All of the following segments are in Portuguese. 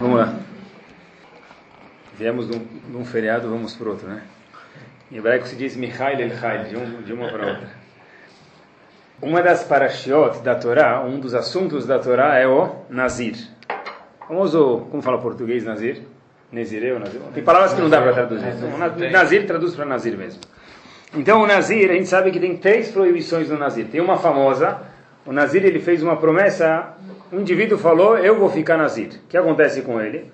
Vamos lá. Viemos de um, de um feriado, vamos para outro, né? Em hebraico se diz Michael El Chail, de, um, de uma para outra. Uma das parashiot da Torá, um dos assuntos da Torá é o Nazir. Famoso, como fala português Nazir? Nezireu, Nazir. Tem palavras que não dá para traduzir. Então, Nazir traduz para Nazir mesmo. Então o Nazir, a gente sabe que tem três proibições no Nazir. Tem uma famosa, o Nazir ele fez uma promessa, um indivíduo falou, eu vou ficar Nazir. O que acontece com ele?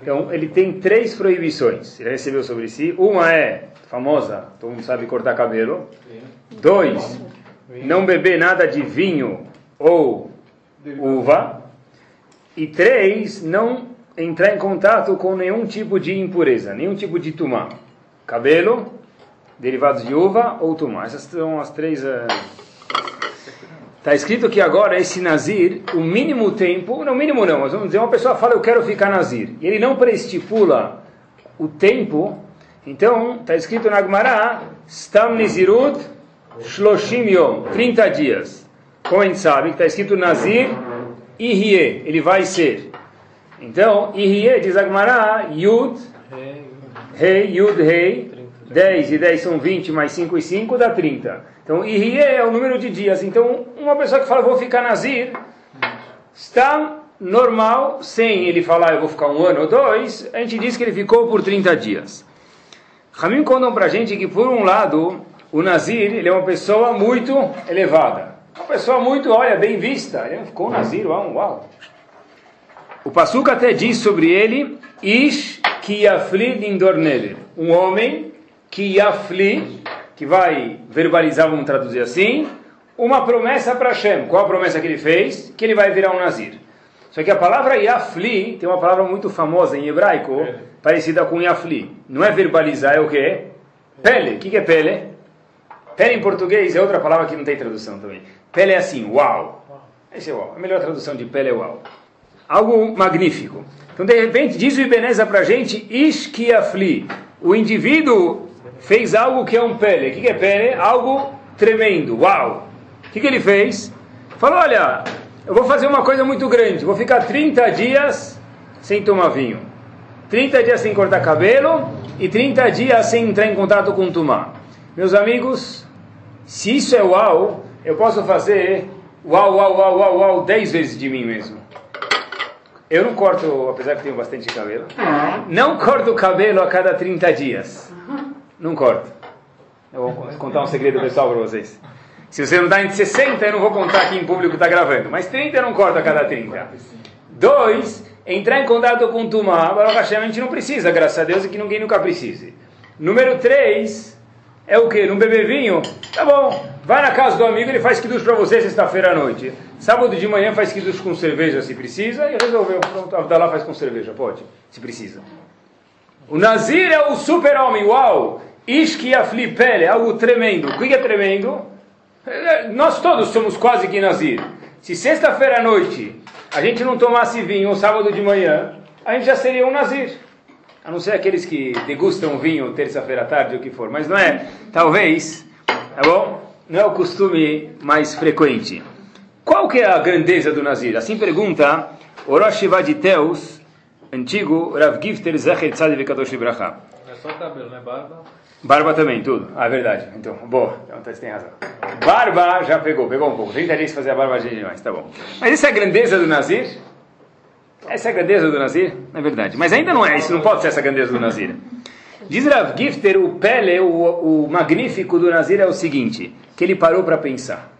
Então ele tem três proibições, ele recebeu sobre si. Uma é, famosa, todo mundo sabe cortar cabelo. Dois, não beber nada de vinho ou uva. E três, não entrar em contato com nenhum tipo de impureza, nenhum tipo de tumá. Cabelo, derivados de uva ou tumá. Essas são as três. Está escrito que agora esse nazir, o mínimo tempo, não mínimo não, mas vamos dizer, uma pessoa fala eu quero ficar nazir, e ele não preestipula o tempo, então está escrito na Gemara, Stam Nizirut Shloshim Yom, 30 dias. Como a gente sabe, está escrito nazir Ihie, ele vai ser. Então, Ihie diz a Gemara, Yud, Rei, Yud, Rei, 10 e 10 são 20, mais 5 e 5 dá 30. Então, Ihie é o número de dias. Então, uma pessoa que fala, vou ficar Nazir, está normal, sem ele falar, eu vou ficar um ano ou dois, a gente diz que ele ficou por 30 dias. Ramim contam para a gente que, por um lado, o Nazir ele é uma pessoa muito elevada. Uma pessoa muito, olha, bem vista. Ele ficou Nazir, uau, uau. O Passuca até diz sobre ele, Ish ki yafli indorneler. Um homem que yafli, que vai verbalizar, vamos traduzir assim, uma promessa para Hashem. Qual a promessa que ele fez? Que ele vai virar um Nazir. Só que a palavra Yafli tem uma palavra muito famosa em hebraico, parecida com Yafli. Não é verbalizar, é o quê? Pele. O que é pele? Pele em português é outra palavra que não tem tradução também. Pele é assim, uau. Esse é uau. A melhor tradução de pele é uau. Algo magnífico. Então, de repente, diz o Ibeneza para a gente, Ishkiafli. O indivíduo fez algo que é um pele. O que é pele? Algo tremendo. Uau! O que, que ele fez? Falou: Olha, eu vou fazer uma coisa muito grande. Vou ficar 30 dias sem tomar vinho, 30 dias sem cortar cabelo e 30 dias sem entrar em contato com tumá. Meus amigos, se isso é uau, eu posso fazer uau, uau, uau, uau, uau 10 vezes de mim mesmo. Eu não corto, apesar que tenho bastante cabelo, não corto o cabelo a cada 30 dias. Não corto. Eu vou contar um segredo pessoal para vocês. Se você não dá em 60, eu não vou contar aqui em público que está gravando. Mas 30 eu não corto a cada 30. Dois, entrar em contato com o Tumá. Baruch Hashem, a gente não precisa, graças a Deus, e que ninguém nunca precise. Número 3, é o que? Não beber vinho? Tá bom. Vai na casa do amigo, ele faz kiddush para você sexta-feira à noite. Sábado de manhã faz kiddush com cerveja se precisa. E resolveu. Pronto, Abdallah faz com cerveja, pode, se precisa. O Nazir é o super-homem, uau! Ishki aflipele, algo tremendo. O que é tremendo? Nós todos somos quase que Nazir. Se sexta-feira à noite a gente não tomasse vinho ou sábado de manhã, a gente já seria um Nazir. A não ser aqueles que degustam vinho terça-feira à tarde ou o que for. Mas não é, talvez, tá bom? Não é o costume mais frequente. Qual que é a grandeza do Nazir? Assim pergunta Orosh Vaditeus, antigo Rav Gifter Zecher Kadosh Ibrahá. É só cabelo, né? Barba. Barba também, tudo. Ah, é verdade. Então, boa. Então, você tem razão. Barba já pegou, pegou um pouco. 30 dias fazer a barba de demais, tá bom. Mas essa é a grandeza do Nazir? Essa é a grandeza do Nazir? É verdade. Mas ainda não é, isso não pode ser essa grandeza do Nazir. Diz Rav Gifter, o Pele, o, o magnífico do Nazir é o seguinte, que ele parou para pensar.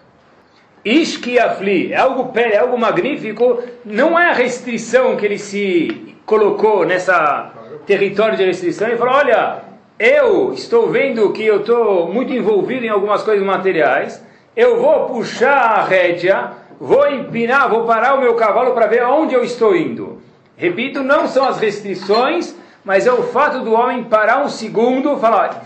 Ishki afli, é algo Pele, é algo magnífico, não é a restrição que ele se colocou nessa território de restrição, ele falou, olha, eu estou vendo que eu estou muito envolvido em algumas coisas materiais, eu vou puxar a rédea, vou empinar, vou parar o meu cavalo para ver aonde eu estou indo. Repito, não são as restrições, mas é o fato do homem parar um segundo, falar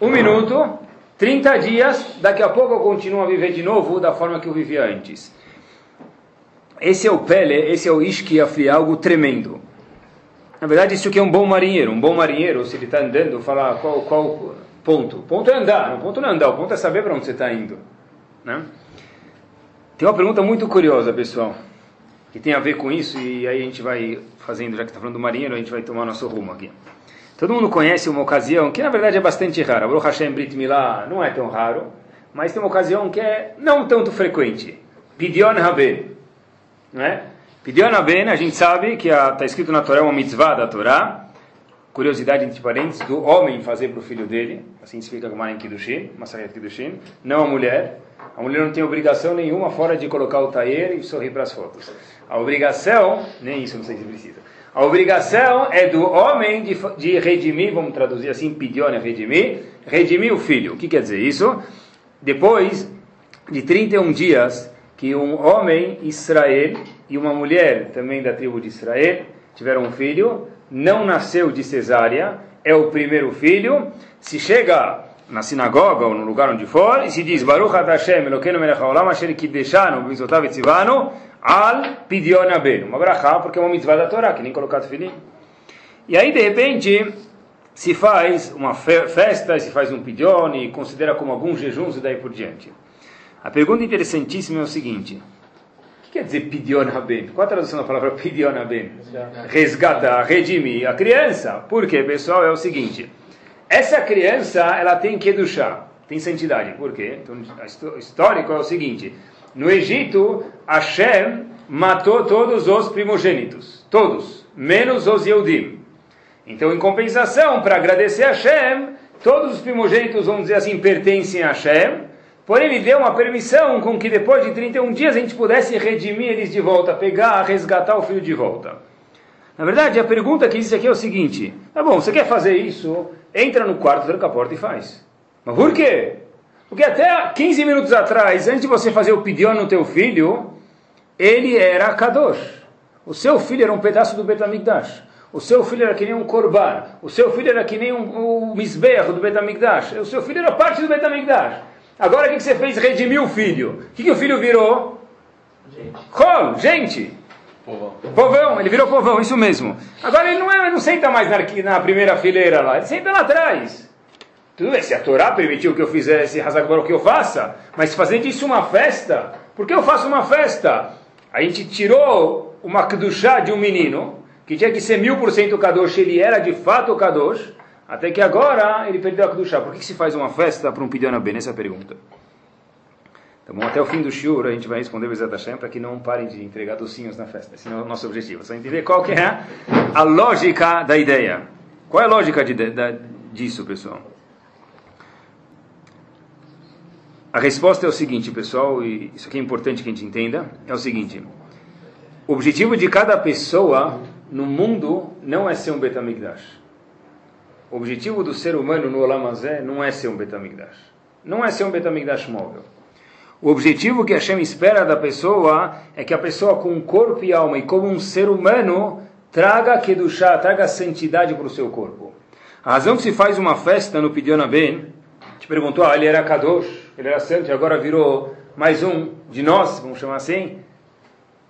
um minuto, 30 dias, daqui a pouco eu continuo a viver de novo da forma que eu vivia antes. Esse é o Pele, esse é o Ishkiafri, algo tremendo. Na verdade, isso aqui é um bom marinheiro. Um bom marinheiro, se ele está andando, fala qual, qual ponto. O ponto é andar, o ponto não é andar, o ponto é saber para onde você está indo. Né? Tem uma pergunta muito curiosa, pessoal. que tem a ver com isso, e aí a gente vai fazendo, já que está falando do marinheiro, a gente vai tomar nosso rumo aqui. Todo mundo conhece uma ocasião que na verdade é bastante rara. Baruch Hashem Brit Milá não é tão raro, mas tem uma ocasião que é não tanto frequente. Pidyon Haben. Não é? Pidyon Haben, a gente sabe que está escrito na Torá, uma mitzvah da Torá, curiosidade entre parênteses, do homem fazer para o filho dele, assim se fica com Marim Kiddushin, Masayat Kiddushin, não a mulher. A mulher não tem obrigação nenhuma fora de colocar o taer e sorrir para as fotos. A obrigação, nem isso não sei se precisa. A obrigação é do homem de, de redimir, vamos traduzir assim, pidione redimir, redimir o filho. O que quer dizer isso? Depois de 31 dias que um homem Israel e uma mulher também da tribo de Israel tiveram um filho, não nasceu de cesárea, é o primeiro filho, se chega na sinagoga ou no lugar onde for e se diz Baruch Hashem Elokeinu melech haolam asher kiddeshanu b'mitzvotav etzivanu al pidyon ben. Uma brachá, porque é uma mitzvah da Torá, que nem colocar filhinho. E aí, de repente, se faz uma festa, se faz um pidyon e considera como alguns jejuns e daí por diante. A pergunta interessantíssima é o seguinte: que quer dizer pidyon ben? Qual a tradução da palavra pidyon ben? Resgatar, redimir a criança. Por quê, pessoal? É o seguinte: essa criança, ela tem que educar, tem santidade. Por quê? Então, histórico é o seguinte: no Egito, Hashem matou todos os primogênitos, todos, menos os Yehudim. Então, em compensação, para agradecer a Hashem, todos os primogênitos, vamos dizer assim, pertencem a Hashem, porém ele deu uma permissão com que depois de 31 dias a gente pudesse redimir eles de volta, pegar, resgatar o filho de volta. Na verdade, a pergunta que existe aqui é o seguinte: tá bom, você quer fazer isso? Entra no quarto, tranca a porta e faz. Mas por quê? Porque até 15 minutos atrás, antes de você fazer o pedido no teu filho, ele era Kadosh. O seu filho era um pedaço do Betamigdash. O seu filho era que nem um korban. O seu filho era que nem um, um misberro do Betamigdash. O seu filho era parte do Betamigdash. Agora o que você fez? Redimiu o filho. O que, que o filho virou? Gente. Qual? Gente. Povão. Povão, ele virou povão, isso mesmo. Agora ele não, é, não senta mais na, na primeira fileira lá, ele senta lá atrás. Tudo bem, se a Torá permitiu que eu fizesse Hazakbar, o que eu faça, mas fazer disso uma festa, por que eu faço uma festa? A gente tirou uma Kedushá de um menino, que tinha que ser mil por cento Kadosh, ele era de fato Kadosh, até que agora ele perdeu a Kedushá. Por que, que se faz uma festa para um Pidyon Ben? Essa é a pergunta. Tá bom? Até o fim do shiur a gente vai responder Bezat Hashem para que não parem de entregar docinhos na festa. Esse é o nosso objetivo. Só entender qual que é a lógica da ideia. Qual é a lógica de, de, disso, pessoal? A resposta é o seguinte, pessoal, e isso aqui é importante que a gente entenda, é o seguinte. O objetivo de cada pessoa no mundo não é ser um Betamigdash. O objetivo do ser humano no Olamazé não é ser um Betamigdash. Não é ser um Betamigdash móvel. O objetivo que Hashem espera da pessoa é que a pessoa com corpo e alma e como um ser humano traga Kedushá, traga santidade para o seu corpo. A razão que se faz uma festa no Pidyon Ben, te perguntou, ah, ele era Kadosh, ele era santo e agora virou mais um de nós, vamos chamar assim.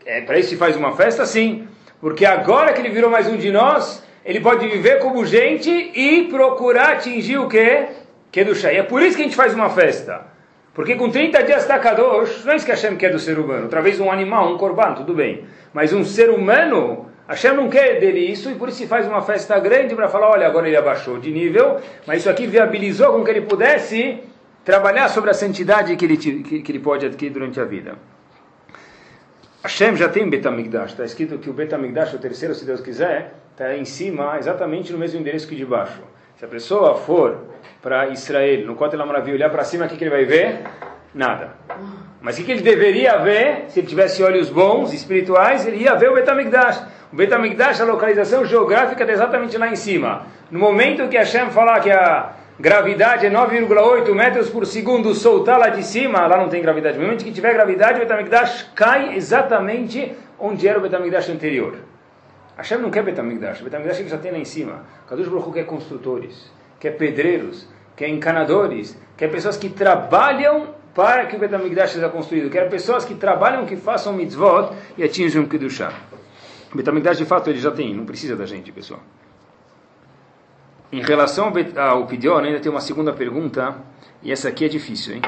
É, para isso se faz uma festa, sim. Porque agora que ele virou mais um de nós, ele pode viver como gente e procurar atingir o quê? Do E é por isso que a gente faz uma festa. Porque com 30 dias está Kadosh, não é isso que Hashem quer do ser humano. Outra vez um animal, um corban, tudo bem. Mas um ser humano, Hashem não quer dele isso e por isso se faz uma festa grande para falar, olha, agora ele abaixou de nível, mas isso aqui viabilizou com que ele pudesse trabalhar sobre a santidade que ele, que, que ele pode adquirir durante a vida. Hashem já tem Betamigdash, está escrito que o Betamigdash, o terceiro, se Deus quiser, está em cima, exatamente no mesmo endereço que de baixo. Se a pessoa for para Israel, no Kotel Maravilha, olhar para cima, o que, que ele vai ver? Nada. Mas o que, que ele deveria ver, se ele tivesse olhos bons, espirituais, ele ia ver o Betamigdash. O Betamigdash, a localização geográfica está exatamente lá em cima. No momento que Hashem falar que a gravidade é 9,8 metros por segundo, soltar lá de cima, lá não tem gravidade. No momento que tiver gravidade, o Betamigdash cai exatamente onde era o Betamigdash anterior. Hashem não quer Betamigdash, Betamigdash ele já tem lá em cima. Kadosh Baruch quer construtores, quer pedreiros, quer encanadores, quer pessoas que trabalham para que o Betamigdash seja construído, quer pessoas que trabalham, que façam mitzvot e atinjam o. O Betamigdash de fato ele já tem, não precisa da gente, pessoal. Em relação ao Pidyon, ainda tem uma segunda pergunta, e essa aqui é difícil, hein?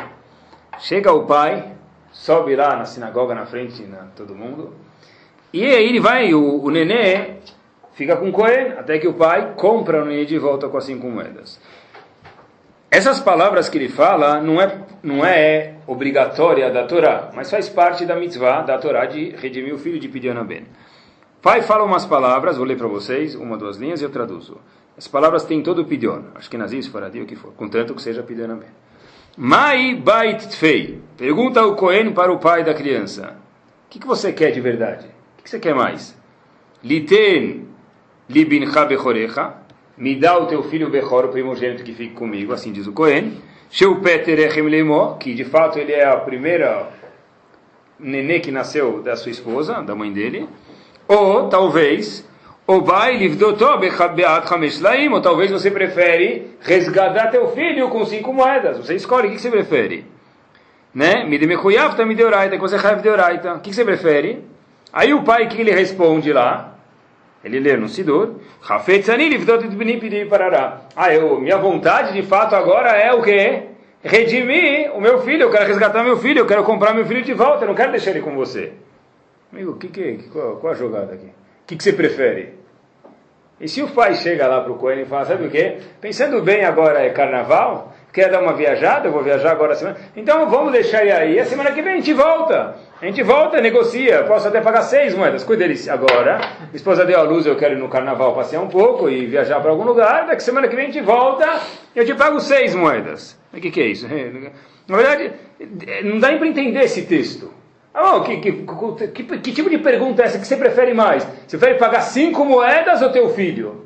Chega o pai, sobe lá na sinagoga na frente de todo mundo, E aí ele vai, o, o nenê fica com Cohen, até que o pai compra o nenê de volta com as cinco moedas. Essas palavras que ele fala não é, não é obrigatória da Torá, mas faz parte da mitzvah da Torá de redimir o filho de Pidiana Ben. Pai fala umas palavras, vou ler para vocês, uma, duas linhas e eu traduzo. As palavras têm todo o pidion, acho que nazis, faradio, o que for, contanto que seja Pidiana Ben. Mai bait tfei, pergunta o Cohen para o pai da criança, o que, que você quer de verdade? O que, você quer mais? Liten libincha bechorecha, me dá o teu filho Bechor, o primogênito que fique comigo, assim diz o Cohen. Sheu Peter Echem Lemo, que de fato ele é a primeira nenê que nasceu da sua esposa, da mãe dele. Ou, talvez, o bai livdotó beat chamesh laim, ou talvez você prefere resgatar teu filho com cinco moedas. Você escolhe, o que você prefere? Né? Me. O que você prefere? Aí o pai, que ele responde lá? Ele lê no Sidur, ah, eu, minha vontade de fato agora é o quê? Redimir o meu filho, eu quero resgatar meu filho, eu quero comprar meu filho de volta, eu não quero deixar ele com você. Amigo, que que, qual, qual a jogada aqui? O que, que você prefere? E se o pai chega lá para o Coelho e fala, sabe o quê? Pensando bem agora é carnaval, quer dar uma viajada, eu vou viajar agora semana, então vamos deixar ele aí, a semana que vem a gente volta. A gente volta, negocia, posso até pagar seis moedas. Cuida dele agora. Minha esposa deu a luz, eu quero ir no carnaval passear um pouco e viajar para algum lugar. Daqui semana que vem a gente volta eu te pago seis moedas. O que, que é isso? Na verdade, não dá nem para entender esse texto. Ah, que, que, que, que, tipo de pergunta é essa que você prefere mais? Você prefere pagar cinco moedas ou teu filho?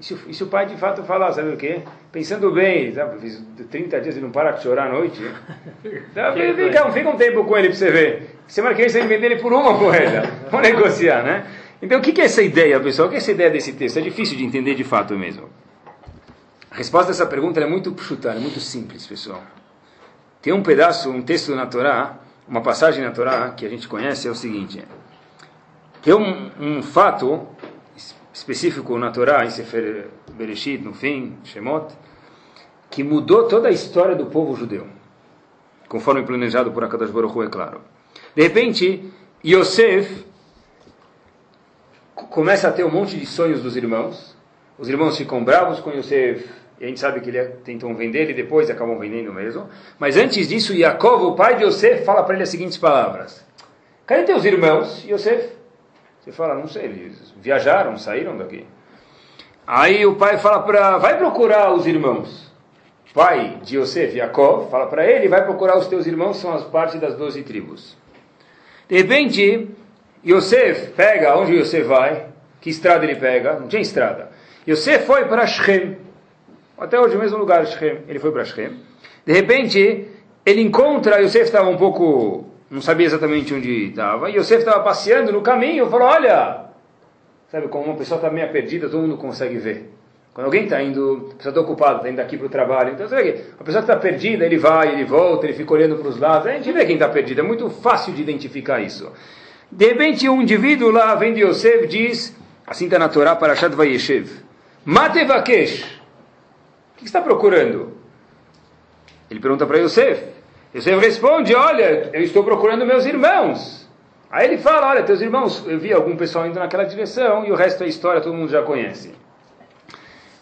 E se, e se o pai de fato falar, sabe o quê? Pensando bem, sabe, fiz 30 dias e não para de chorar à noite. Sabe, fica, fica um tempo com ele para você ver. Semana que vem você vender ele por uma moeda. Vamos negociar, né? Então o que é essa ideia, pessoal? O que é essa ideia desse texto? É difícil de entender de fato mesmo. A resposta dessa pergunta é muito chutar, é muito simples, pessoal. Tem um pedaço, um texto na Torá, uma passagem na Torá que a gente conhece, é o seguinte. Tem um, um fato específico na Torá, em Sefer Bereshit, no fim, Shemot, que mudou toda a história do povo judeu, conforme planejado por Akadosh Baruch Hu, é claro. De repente, Yosef começa a ter um monte de sonhos dos irmãos, os irmãos ficam bravos com Yosef, e a gente sabe que ele tentam vender ele depois acabam vendendo mesmo. Mas antes disso, Yaakov, o pai de Yosef, fala para ele as seguintes palavras: Cadê teus irmãos, Yosef? Você fala, não sei, eles viajaram, saíram daqui. Aí o pai fala para, vai procurar os irmãos. Pai de Yosef, Jacob, fala para ele, vai procurar os teus irmãos, são as partes das doze tribos. De repente, Yosef pega, onde Yosef vai? Que estrada ele pega? Não tinha estrada. Yosef foi para Shem. Até hoje, o mesmo lugar, Shem. Ele foi para Shem. De repente, ele encontra, Yosef estava um pouco não sabia exatamente onde estava. E Yosef estava passeando no caminho falou: Olha, sabe, como uma pessoa está meio perdida, todo mundo consegue ver. Quando alguém está indo, a pessoa está ocupada, está indo aqui para o trabalho, então sabe que a pessoa que está perdida, ele vai, ele volta, ele fica olhando para os lados, a gente vê quem está perdido, é muito fácil de identificar isso. De repente, um indivíduo lá vem de Yosef diz, assim está na Torá, para Shad Vayeshev, Matevakesh, o que está procurando? Ele pergunta para Yosef, Yosef responde: Olha, eu estou procurando meus irmãos. Aí ele fala: Olha, teus irmãos, eu vi algum pessoal indo naquela direção e o resto da história todo mundo já conhece.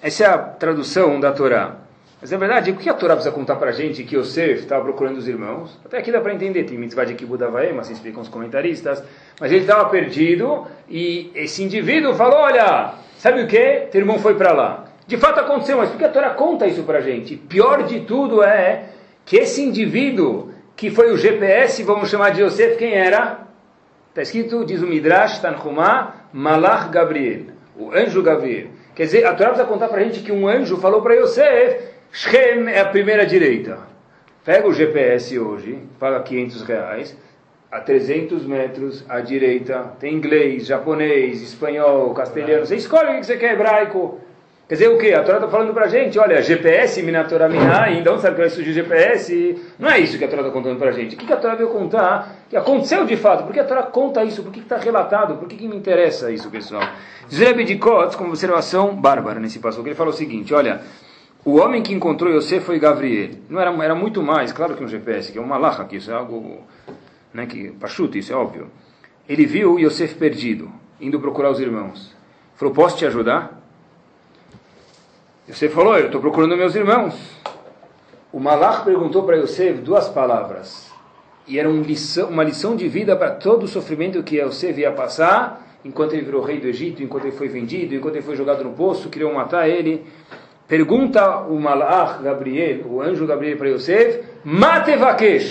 Essa é a tradução da Torá. Mas na verdade, por que a Torá precisa contar para a gente que Yosef estava procurando os irmãos? Até aqui dá para entender, tem mitzvah de Kibudavaem, assim explicam os comentaristas. Mas ele estava perdido e esse indivíduo falou: Olha, sabe o que? Teu irmão foi para lá. De fato aconteceu, mas por que a Torá conta isso para a gente? Pior de tudo é que esse indivíduo que foi o GPS, vamos chamar de Yosef, quem era? Está escrito, diz o Midrash, Tanhumá, Malach Gabriel, o anjo Gabriel. Quer dizer, a Torá precisa contar para a gente que um anjo falou para Yosef, Shem é a primeira direita. Pega o GPS hoje, paga 500 reais, a 300 metros à direita, tem inglês, japonês, espanhol, castelhano, você escolhe o que você quer, hebraico. Quer dizer, o que? A Torá está falando para a gente, olha, GPS, Minatora Minai, então sabe que vai surgir GPS? Não é isso que a Torá está contando para a gente. O que, que a Torá veio contar? Que aconteceu de fato. Por que a Torá conta isso? Por que está relatado? Por que, que me interessa isso, pessoal? Zrebe de Kotz, com observação bárbara nesse passo, ele fala o seguinte, olha, o homem que encontrou Yosef foi Gabriel. Não era, era muito mais, claro que um GPS, que é uma lacha, que isso é algo, né, que, pachuta, isso é óbvio. ele viu Yosef perdido, indo procurar os irmãos. Falou, posso te ajudar? Yosef falou, eu estou procurando meus irmãos. O Malach perguntou para Yosef duas palavras. E era uma lição, uma lição de vida para todo o sofrimento que Yosef ia passar, enquanto ele virou rei do Egito, enquanto ele foi vendido, enquanto ele foi jogado no poço, queriam matar ele. Pergunta o Malach Gabriel, o anjo Gabriel para Yosef, Matevakesh,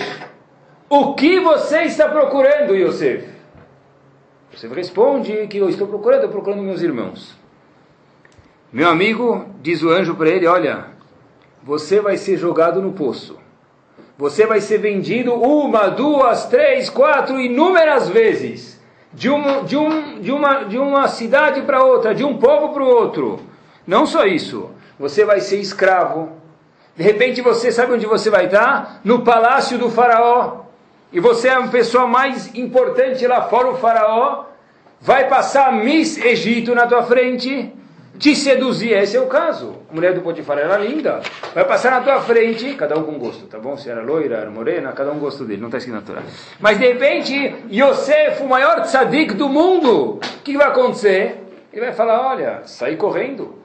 o que você está procurando, Yosef? Yosef responde que eu estou procurando, estou procurando meus irmãos. Meu amigo, diz o anjo para ele, olha, você vai ser jogado no poço. Você vai ser vendido uma, duas, três, quatro, inúmeras vezes. De, um, de, um, de, uma, de uma cidade para outra, de um povo para o outro. Não só isso você vai ser escravo. De repente você sabe onde você vai estar? No palácio do faraó. E você é a pessoa mais importante lá fora, o faraó. Vai passar Miss Egito na tua frente, te seduzir. Esse é o caso. A mulher do Potifar era linda. Vai passar na tua frente, cada um com gosto, tá bom? Se era loira, era morena, cada um gosto dele, não está escrito na Torá. Mas de repente, Yosef, o maior tzadik do mundo, o que vai acontecer? Ele vai falar: olha, sair correndo.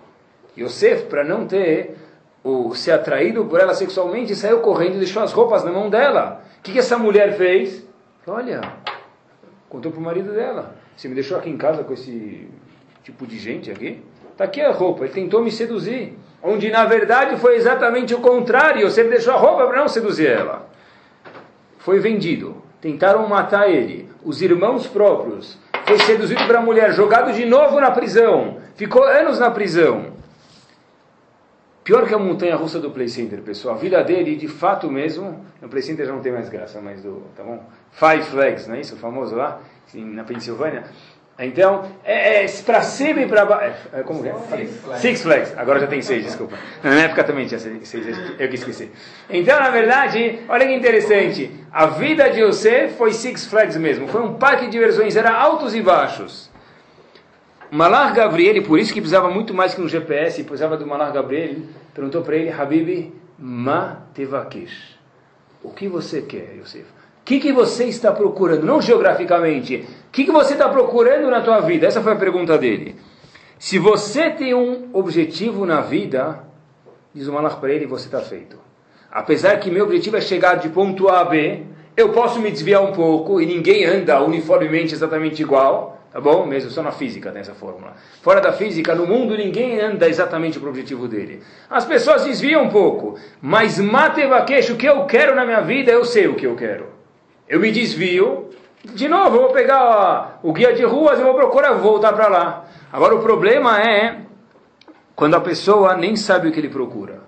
Yosef, para não ter o ser atraído por ela sexualmente, saiu correndo e deixou as roupas na mão dela. O que, que essa mulher fez? Olha, contou para o marido dela. Você me deixou aqui em casa com esse tipo de gente aqui? Está aqui a roupa. Ele tentou me seduzir. Onde na verdade foi exatamente o contrário. Você deixou a roupa para não seduzir ela. Foi vendido. Tentaram matar ele. Os irmãos próprios. Foi seduzido para a mulher. Jogado de novo na prisão. Ficou anos na prisão. Pior que a montanha russa do Play Center, pessoal. A vida dele, de fato mesmo, no Play Center já não tem mais graça, mas do, tá bom? Five Flags, não é isso? O famoso lá, na Pensilvânia. Então, é, é para cima e para baixo. É, é, como é? Six Flags. Six Flags. Agora já tem seis, desculpa. Na época também tinha seis, eu que esqueci. Então, na verdade, olha que interessante. A vida de você foi Six Flags mesmo. Foi um parque de diversões, era altos e baixos. Malar Gabriel, por isso que precisava muito mais que um GPS, precisava do Malar Gabriel, perguntou para ele, Habib, ma tevakesh. O que você quer, Yosef? O que, que você está procurando? Não geograficamente. O que, que você está procurando na tua vida? Essa foi a pergunta dele. Se você tem um objetivo na vida, diz o Malach para ele, você está feito. Apesar que meu objetivo é chegar de ponto A a B, eu posso me desviar um pouco e ninguém anda uniformemente exatamente igual. Tá bom? Mesmo só na física tem essa fórmula. Fora da física, no mundo, ninguém anda exatamente para o objetivo dele. As pessoas desviam um pouco. Mas matevaquesh, o que eu quero na minha vida, eu sei o que eu quero. Eu me desvio. De novo, eu vou pegar ó, o guia de ruas e vou procurar voltar para lá. Agora, o problema é quando a pessoa nem sabe o que ele procura.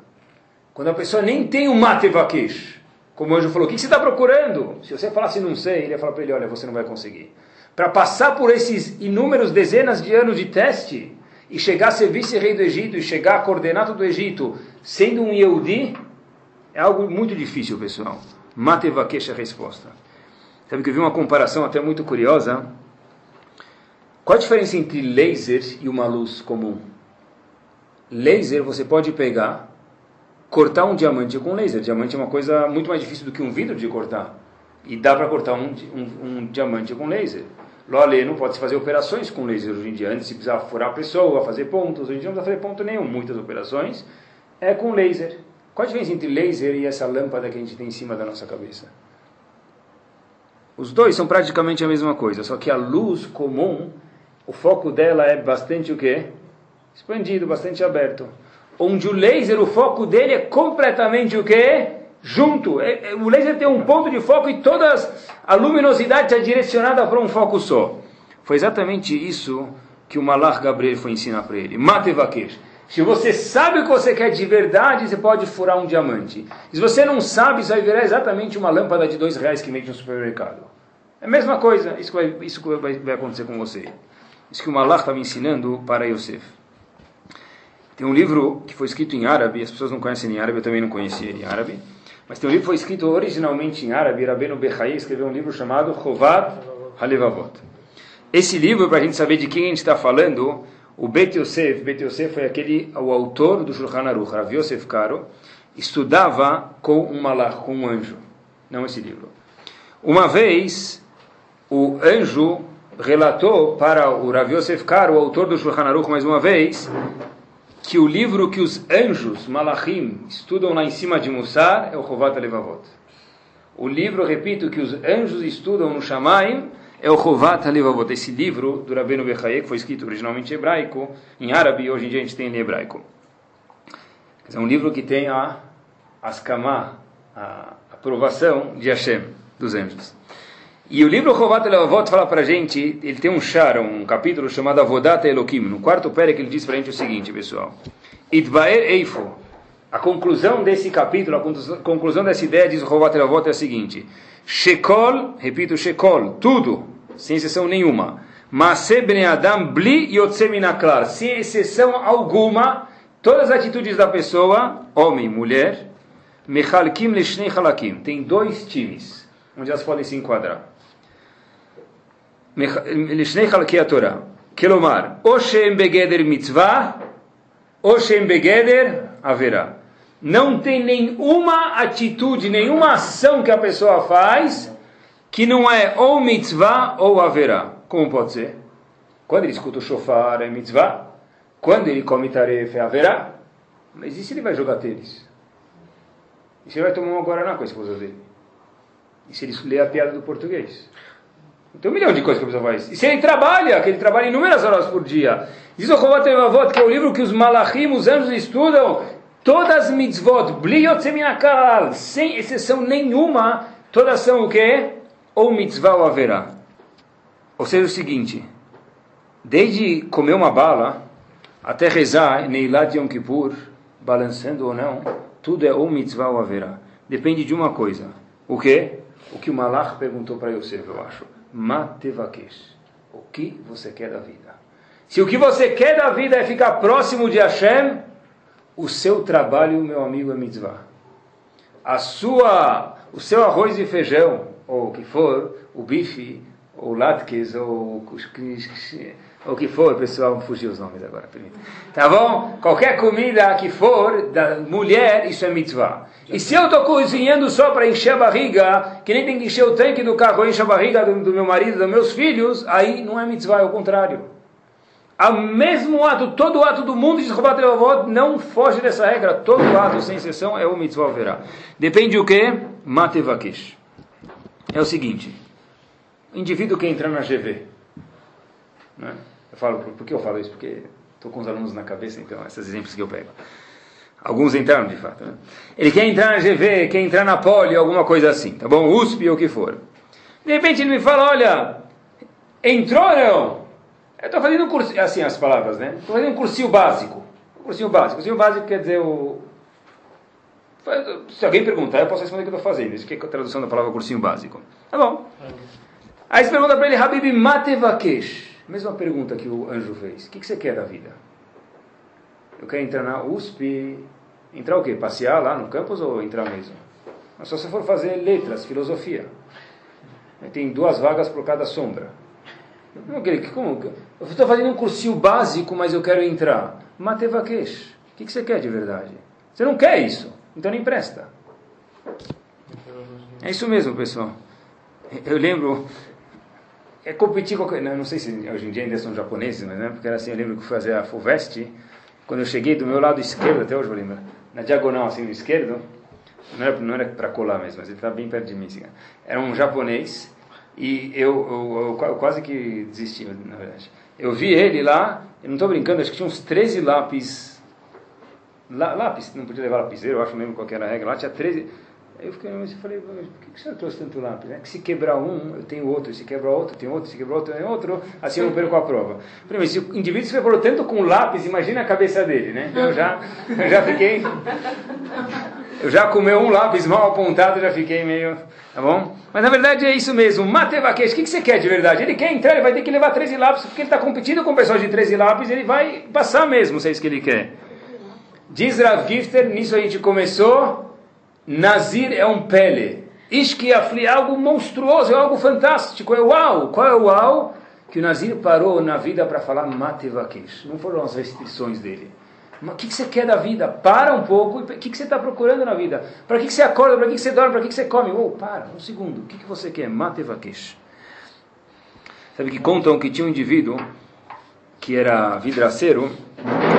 Quando a pessoa nem tem o matevaquesh. Como o anjo falou, o que você está procurando? Se você falasse não sei, ele ia falar para ele, olha, você não vai conseguir para passar por esses inúmeros dezenas de anos de teste e chegar a ser vice-rei do Egito e chegar a coordenar todo o Egito sendo um Yehudi, é algo muito difícil, pessoal. Matevakesh a resposta. Sabe que eu vi uma comparação até muito curiosa. Qual a diferença entre laser e uma luz comum? Laser você pode pegar, cortar um diamante com laser. Diamante é uma coisa muito mais difícil do que um vidro de cortar. E dá para cortar um, um, um diamante com laser. Lolê não pode se fazer operações com laser hoje em dia. Antes se precisava furar a pessoa, fazer pontos. Hoje em dia não precisa fazer ponto nenhum. Muitas operações é com laser. Qual a diferença entre laser e essa lâmpada que a gente tem em cima da nossa cabeça? Os dois são praticamente a mesma coisa, só que a luz comum, o foco dela é bastante o quê? Expandido, bastante aberto. Onde o laser, o foco dele é completamente o quê? junto. É, é, o laser tem um ponto de foco e toda a luminosidade está direcionada para um foco só. Foi exatamente isso que o Malach Gabriel foi ensinar para ele. Matevakesh. Se você sabe o que você quer de verdade, você pode furar um diamante. Se você não sabe, isso vai virar exatamente uma lâmpada de dois reais que vende no supermercado. É a mesma coisa, isso vai, isso vai, vai acontecer com você. Isso que o Malach estava ensinando para Yosef. Tem um livro que foi escrito em árabe, as pessoas não conhecem em árabe, eu também não conhecia em árabe. Mas tem um livro que foi escrito originalmente em árabe, Rabbeinu Bechai escreveu um livro chamado Chovat Halevavot. Esse livro, para a gente saber de quem a gente está falando, o Bet Yosef, Bet Yosef foi aquele, o autor do Shulchan Aruch, Rav Yosef Karo, estudava com um malach, com um anjo. Não esse livro. Uma vez, o anjo relatou para o Rav Yosef Kar, o autor do Shulchan Aruch, mais uma vez, que o livro que os anjos, Malachim, estudam lá em cima de Mussar é o Chovat Levavot. O livro, repito, que os anjos estudam no Shamaim é o Chovat Levavot. Esse livro do Rabbeinu Bechaye, que foi escrito originalmente em hebraico, em árabe, e hoje em dia a gente tem em hebraico. É um livro que tem a Askamah, a aprovação de Hashem, dos anjos. E o livro Chovat Levavot fala para a gente, ele tem um char, um capítulo chamado Avodat Elohim. No quarto que ele diz para a gente o seguinte, pessoal. Itbaer Eifo. A conclusão desse capítulo, a conclusão dessa ideia, diz Chovat Levavot, é a seguinte. Shekol, repito, Shekol, tudo, sem exceção nenhuma. Maase Ben Adam Bli Yotze Minaklar. Sem exceção alguma, todas as atitudes da pessoa, homem, mulher, Mechalkim Leshnei Halakim. Tem dois times, onde elas podem se enquadrar. לשני חלקי התורה. כלומר, או שהם בגדר מצווה, ou שהם בגדר עבירה. Não tem nenhuma atitude, nenhuma ação que a pessoa faz que não é ou mitzvah ou haverá. Como pode ser? Quando ele escuta o shofar é mitzvah, quando ele come tarefa é haverá. Mas e se ele vai jogar tênis? E se ele vai tomar uma guaraná com a esposa dele? E se ele lê a piada do português? Tem um milhão de coisas que a pessoa faz. E se ele trabalha, que ele trabalha inúmeras horas por dia. Diz o Chovat Levavot, que é o livro que os malachim, os anjos estudam, todas as mitzvot, bliot seminakal, sem exceção nenhuma, todas são o quê? Ou mitzvah ou haverá. Ou seja, o seguinte, desde comer uma bala, até rezar, Neilat Yom Kippur, balançando ou não, tudo é ou mitzvah ou haverá. Depende de uma coisa. O quê? O que o Malach perguntou para Yosef, eu acho. Matevakesh. O que você quer da vida? Se o que você quer da vida é ficar próximo de Hashem, o seu trabalho, meu amigo, é mitzvah. A sua, o seu arroz e feijão, ou o que for, o bife, ou latkes, ou o que for, pessoal, fugiu os nomes agora. Tá bom? Qualquer comida que for da mulher, isso é mitzvah. E se eu estou cozinhando só para encher a barriga, que nem tem que encher o tanque do carro, enche a barriga do, do meu marido, dos meus filhos, aí não é mitzvah, é o contrário. O mesmo ato, todo ato do mundo de Chobat Levavot não foge dessa regra. Todo ato, sem exceção, é o mitzvah verá. Depende o que? Matevakish. É o seguinte. O indivíduo que entra na GV. Né? Eu falo, por, que eu falo isso? Porque estou com os alunos na cabeça, então, esses exemplos que eu pego. Alguns entraram de fato. Né? Ele quer entrar na GV, quer entrar na Poli, alguma coisa assim, tá bom? USP ou o que for. De repente ele me fala: olha, entrou ou não? Eu estou fazendo um curso, assim as palavras, né? Estou fazendo um cursinho básico. Um cursinho básico. Cursinho básico quer dizer o. Se alguém perguntar, eu posso responder o que eu estou fazendo. Isso que é a tradução da palavra cursinho básico. Tá bom. Aí você pergunta para ele, Habib Matevakesh. Mesma pergunta que o anjo fez. O que, que você quer da vida? Eu quero entrar na USP Entrar o quê? Passear lá no campus ou entrar mesmo? Mas só se for fazer letras, filosofia. Tem duas vagas por cada sombra. Como? Eu estou fazendo um cursinho básico, mas eu quero entrar. Matevakesh. O que você quer de verdade? Você não quer isso, então nem presta. É isso mesmo, pessoal. Eu lembro, é competir com. Não sei se hoje em dia ainda são japoneses, mas né, porque era assim, eu lembro que fui fazer a FUVEST, quando eu cheguei do meu lado esquerdo, até hoje vou lembrar na diagonal assim do esquerdo, não não era para colar mesmo, mas ele estava bem perto de mim. Assim, era um japonês e eu, eu, eu, eu, quase que desisti, na verdade. Eu vi ele lá, eu não estou brincando, acho que tinha uns 13 lápis. Lápis, não podia levar lapiseiro, eu acho mesmo qual era a regra. Lá tinha 13 Aí eu fiquei olhando e falei, por que você trouxe tanto lápis? É que se quebrar um, eu tenho outro, se quebrar outro, eu tenho outro, se quebrar outro, eu tenho outro, assim eu não perco a prova. Mas se o indivíduo se preparou tanto com lápis, imagina a cabeça dele, né? Eu já, eu já fiquei, eu já comeu um lápis mal apontado, já fiquei meio, tá bom? Mas na verdade é isso mesmo, Matevaquesh, o que, que você quer de verdade? Ele quer entrar, ele vai ter que levar 13 lápis, porque ele está competindo com pessoas de 13 lápis, ele vai passar mesmo, se é isso que ele quer. Diz Rav Gifter, nisso a gente começou, Nazir é um pele. Ishkiafli é algo monstruoso, é algo fantástico, é uau. Qual é o uau? Que o Nazir parou na vida para falar Matevakesh. Não foram as restrições dele. Mas o que, que, você quer da vida? Para um pouco. O que, que você está procurando na vida? Para que, que você acorda? Para que, que você dorme? Para que, que você come? Oh, para, um segundo. O que, que você quer? Matevakesh. Sabe que contam que tinha um indivíduo que era vidraceiro.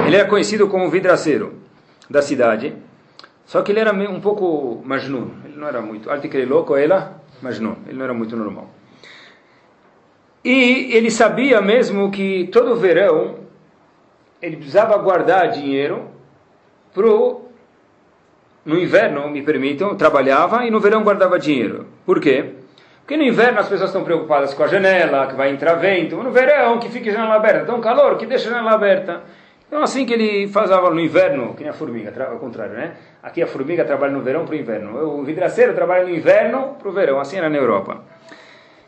Ele era conhecido como vidraceiro da cidade. Só que ele era um pouco majnun. Ele não era muito. Arte que louco, ela majnun. Ele não era muito normal. E ele sabia mesmo que todo verão ele precisava guardar dinheiro pro no inverno, me permitam, trabalhava e no verão guardava dinheiro. Por quê? Porque no inverno as pessoas estão preocupadas com a janela, que vai entrar vento. No verão, que fique a janela aberta. Tão calor, que deixa a janela aberta. Então, assim que ele fazia no inverno, que nem a formiga, ao contrário, né? Aqui a formiga trabalha no verão para o inverno. O vidraceiro trabalha no inverno para o verão. Assim era na Europa.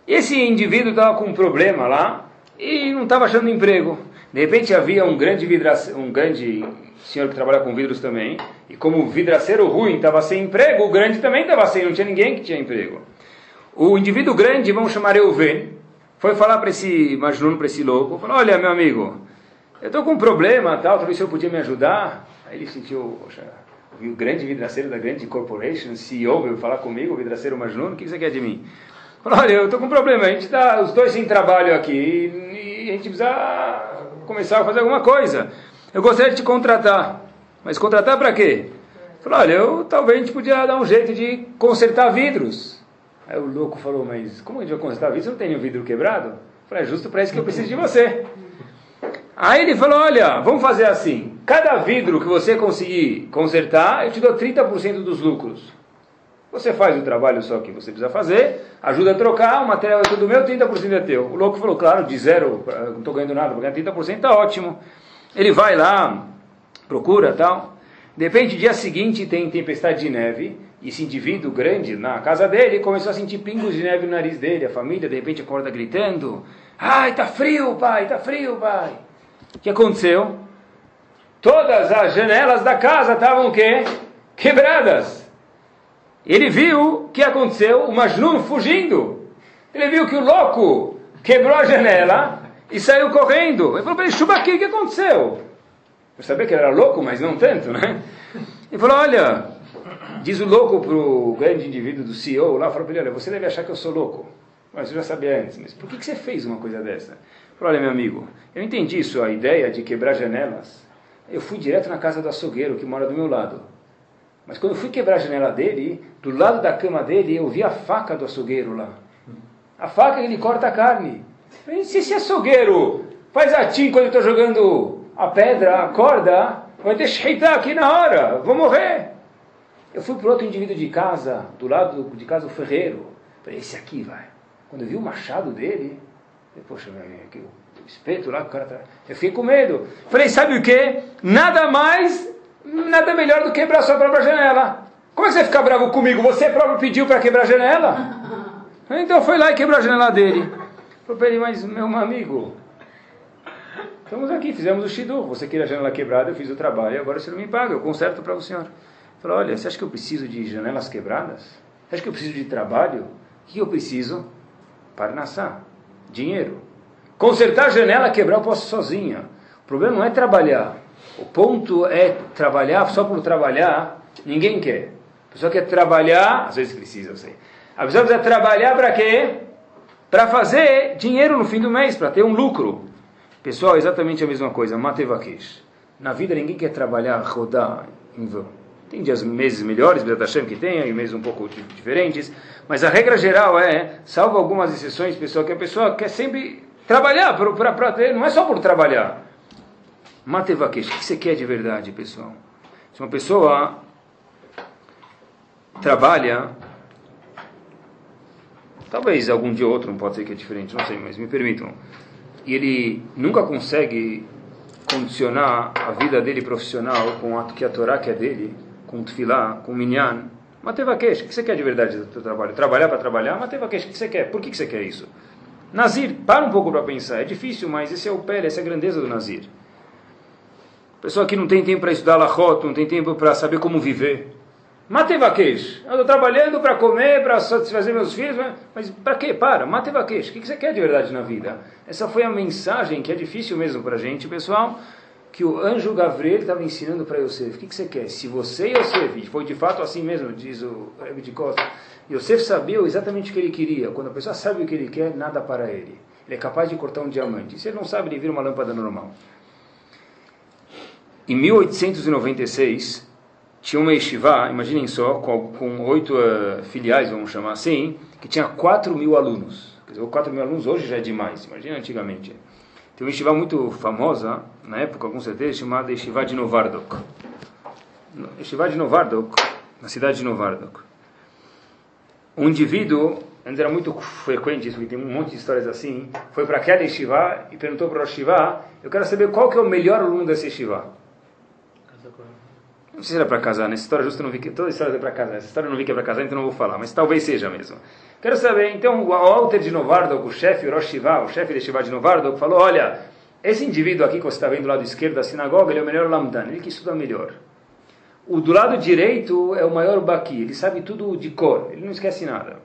Esse indivíduo estava com um problema lá e não estava achando emprego. De repente havia um grande vidraceiro, um grande senhor que trabalha com vidros também, e como o vidraceiro ruim estava sem emprego, o grande também estava sem, não tinha ninguém que tinha emprego. O indivíduo grande, vamos chamar Euven, foi falar para esse Majnun, para esse louco, falou, olha meu amigo, eu estou com um problema, tal, talvez o senhor podia me ajudar. Aí ele sentiu, poxa, o grande vidraceiro da grande corporation, CEO, veio falar comigo, o vidraceiro Majnun, o que você quer de mim? Falou, olha, eu estou com um problema, a gente está os dois sem trabalho aqui, e a gente precisa começar a fazer alguma coisa. Eu gostaria de te contratar. Mas contratar para quê? Falou, olha, eu, talvez a gente podia dar um jeito de consertar vidros. Aí o louco falou, mas como a gente vai consertar vidros? Você não tem nenhum vidro quebrado? falei, é justo para isso que eu preciso de você. Aí ele falou, olha, vamos fazer assim. Cada vidro que você conseguir consertar, eu te dou 30% dos lucros. Você faz o trabalho só que você precisa fazer, ajuda a trocar, o material é tudo meu, 30% é teu. O louco falou, claro, de zero, não estou ganhando nada, vou ganhar 30%, está ótimo. Ele vai lá, procura tal. De repente, dia seguinte tem tempestade de neve, e esse indivíduo grande na casa dele começou a sentir pingos de neve no nariz dele. A família de repente acorda gritando: Ai, tá frio, pai, tá frio, pai. O que aconteceu? Todas as janelas da casa estavam o quê? Quebradas. Ele viu o que aconteceu, o Majnun fugindo. Ele viu que o louco quebrou a janela e saiu correndo. Ele falou para ele, aqui, o que aconteceu? Eu sabia que ele era louco, mas não tanto, né? Ele falou, olha, diz o louco para o grande indivíduo do CEO lá, falou para ele, olha, você deve achar que eu sou louco. Mas eu já sabia antes, mas por que, que você fez uma coisa dessa? Falou, olha, meu amigo, eu entendi isso, a ideia de quebrar janelas. Eu fui direto na casa do açougueiro, que mora do meu lado. Mas quando eu fui quebrar a janela dele, do lado da cama dele, eu vi a faca do açougueiro lá. A faca que ele corta a carne. Se esse açougueiro faz atim quando eu estou jogando a pedra, a corda, vai deixar aqui na hora, vou morrer. Eu fui para outro indivíduo de casa, do lado de casa o ferreiro. Falei, esse aqui vai. Quando eu vi o machado dele, eu, poxa, o espeto lá, o cara tá... Eu fiquei com medo. Falei, sabe o que? Nada mais, nada melhor do que quebrar sua própria janela. Como é que você fica bravo comigo? Você próprio pediu para quebrar a janela? Então foi lá e quebrou a janela dele. Falei para ele, mas meu amigo, estamos aqui, fizemos o shidur, você queria a janela quebrada, eu fiz o trabalho, agora você não me paga, eu conserto para o senhor. Falei, olha, você acha que eu preciso de janelas quebradas? Você acha que eu preciso de trabalho? O que eu preciso? Para nascer dinheiro. Consertar a janela, quebrar, eu posso sozinha. O problema não é trabalhar. O ponto é trabalhar só por trabalhar, ninguém quer. A pessoa quer trabalhar, às vezes precisa, eu sei. A pessoa precisa trabalhar para quê? para fazer dinheiro no fim do mês, para ter um lucro. Pessoal, exatamente a mesma coisa, Matevakesh. Na vida ninguém quer trabalhar, rodar em vão. Tem dias, meses melhores, Hashem que tem, e meses um pouco diferentes, mas a regra geral é, salvo algumas exceções, pessoal, que a pessoa quer sempre trabalhar, para ter, não é só por trabalhar. Matevakesh, o que você quer de verdade, pessoal? Se uma pessoa trabalha Talvez algum dia ou outro, não pode ser que é diferente, não sei, mas me permitam. E ele nunca consegue condicionar a vida dele profissional com o ato que a Torá quer dele, com tefilá, com minyan. Matevakesh, o que você quer de verdade do seu trabalho? Trabalhar para trabalhar? Matevakesh, o que você quer? Por que você quer isso? Nazir, para um pouco para pensar. É difícil, mas esse é o pé, essa é a grandeza do Nazir. Pessoa que não tem tempo para estudar Lachot, não tem tempo para saber como viver. Matevaquesh. Eu estou trabalhando para comer, para satisfazer meus filhos, mas para quê? Para, Matevaquesh. O que você quer de verdade na vida? Essa foi a mensagem que é difícil mesmo para a gente, pessoal, que o anjo Gabriel estava ensinando para Yosef. O que você quer? Se você, Yosef, foi de fato assim mesmo, diz o Rebbe de Costa, Yosef sabia exatamente o que ele queria. Quando a pessoa sabe o que ele quer, nada para ele. ele é capaz de cortar um diamante. Se ele não sabe, ele vira uma lâmpada normal. Em 1896, tinha uma yeshiva, imaginem só, com oito uh, filiais, vamos chamar assim, que tinha 4 mil alunos. Quer dizer, 4 mil alunos hoje já é demais, imagina antigamente. Tem uma yeshiva muito famosa, na época, com certeza, chamada Yeshiva de Novardok. Yeshiva de Novardok, na cidade de Novardok. Um indivíduo, antes era muito frequente isso, tem um monte de histórias assim, foi para aquela yeshiva e perguntou para o yeshiva, eu quero saber qual que é o melhor aluno dessa yeshiva. Não sei se era para casar, nessa história justa não vi que toda história é para casar. Essa história eu não vi que é para casar, então não vou falar, mas talvez seja mesmo. Quero saber, então, o Alter de Novardok, o chefe, o o chefe de Shiva de Novardok, falou: Olha, esse indivíduo aqui que você está vendo do lado esquerdo da sinagoga, ele é o melhor Lamdan, ele que estuda melhor. O do lado direito é o maior Baqui, ele sabe tudo de cor, ele não esquece nada.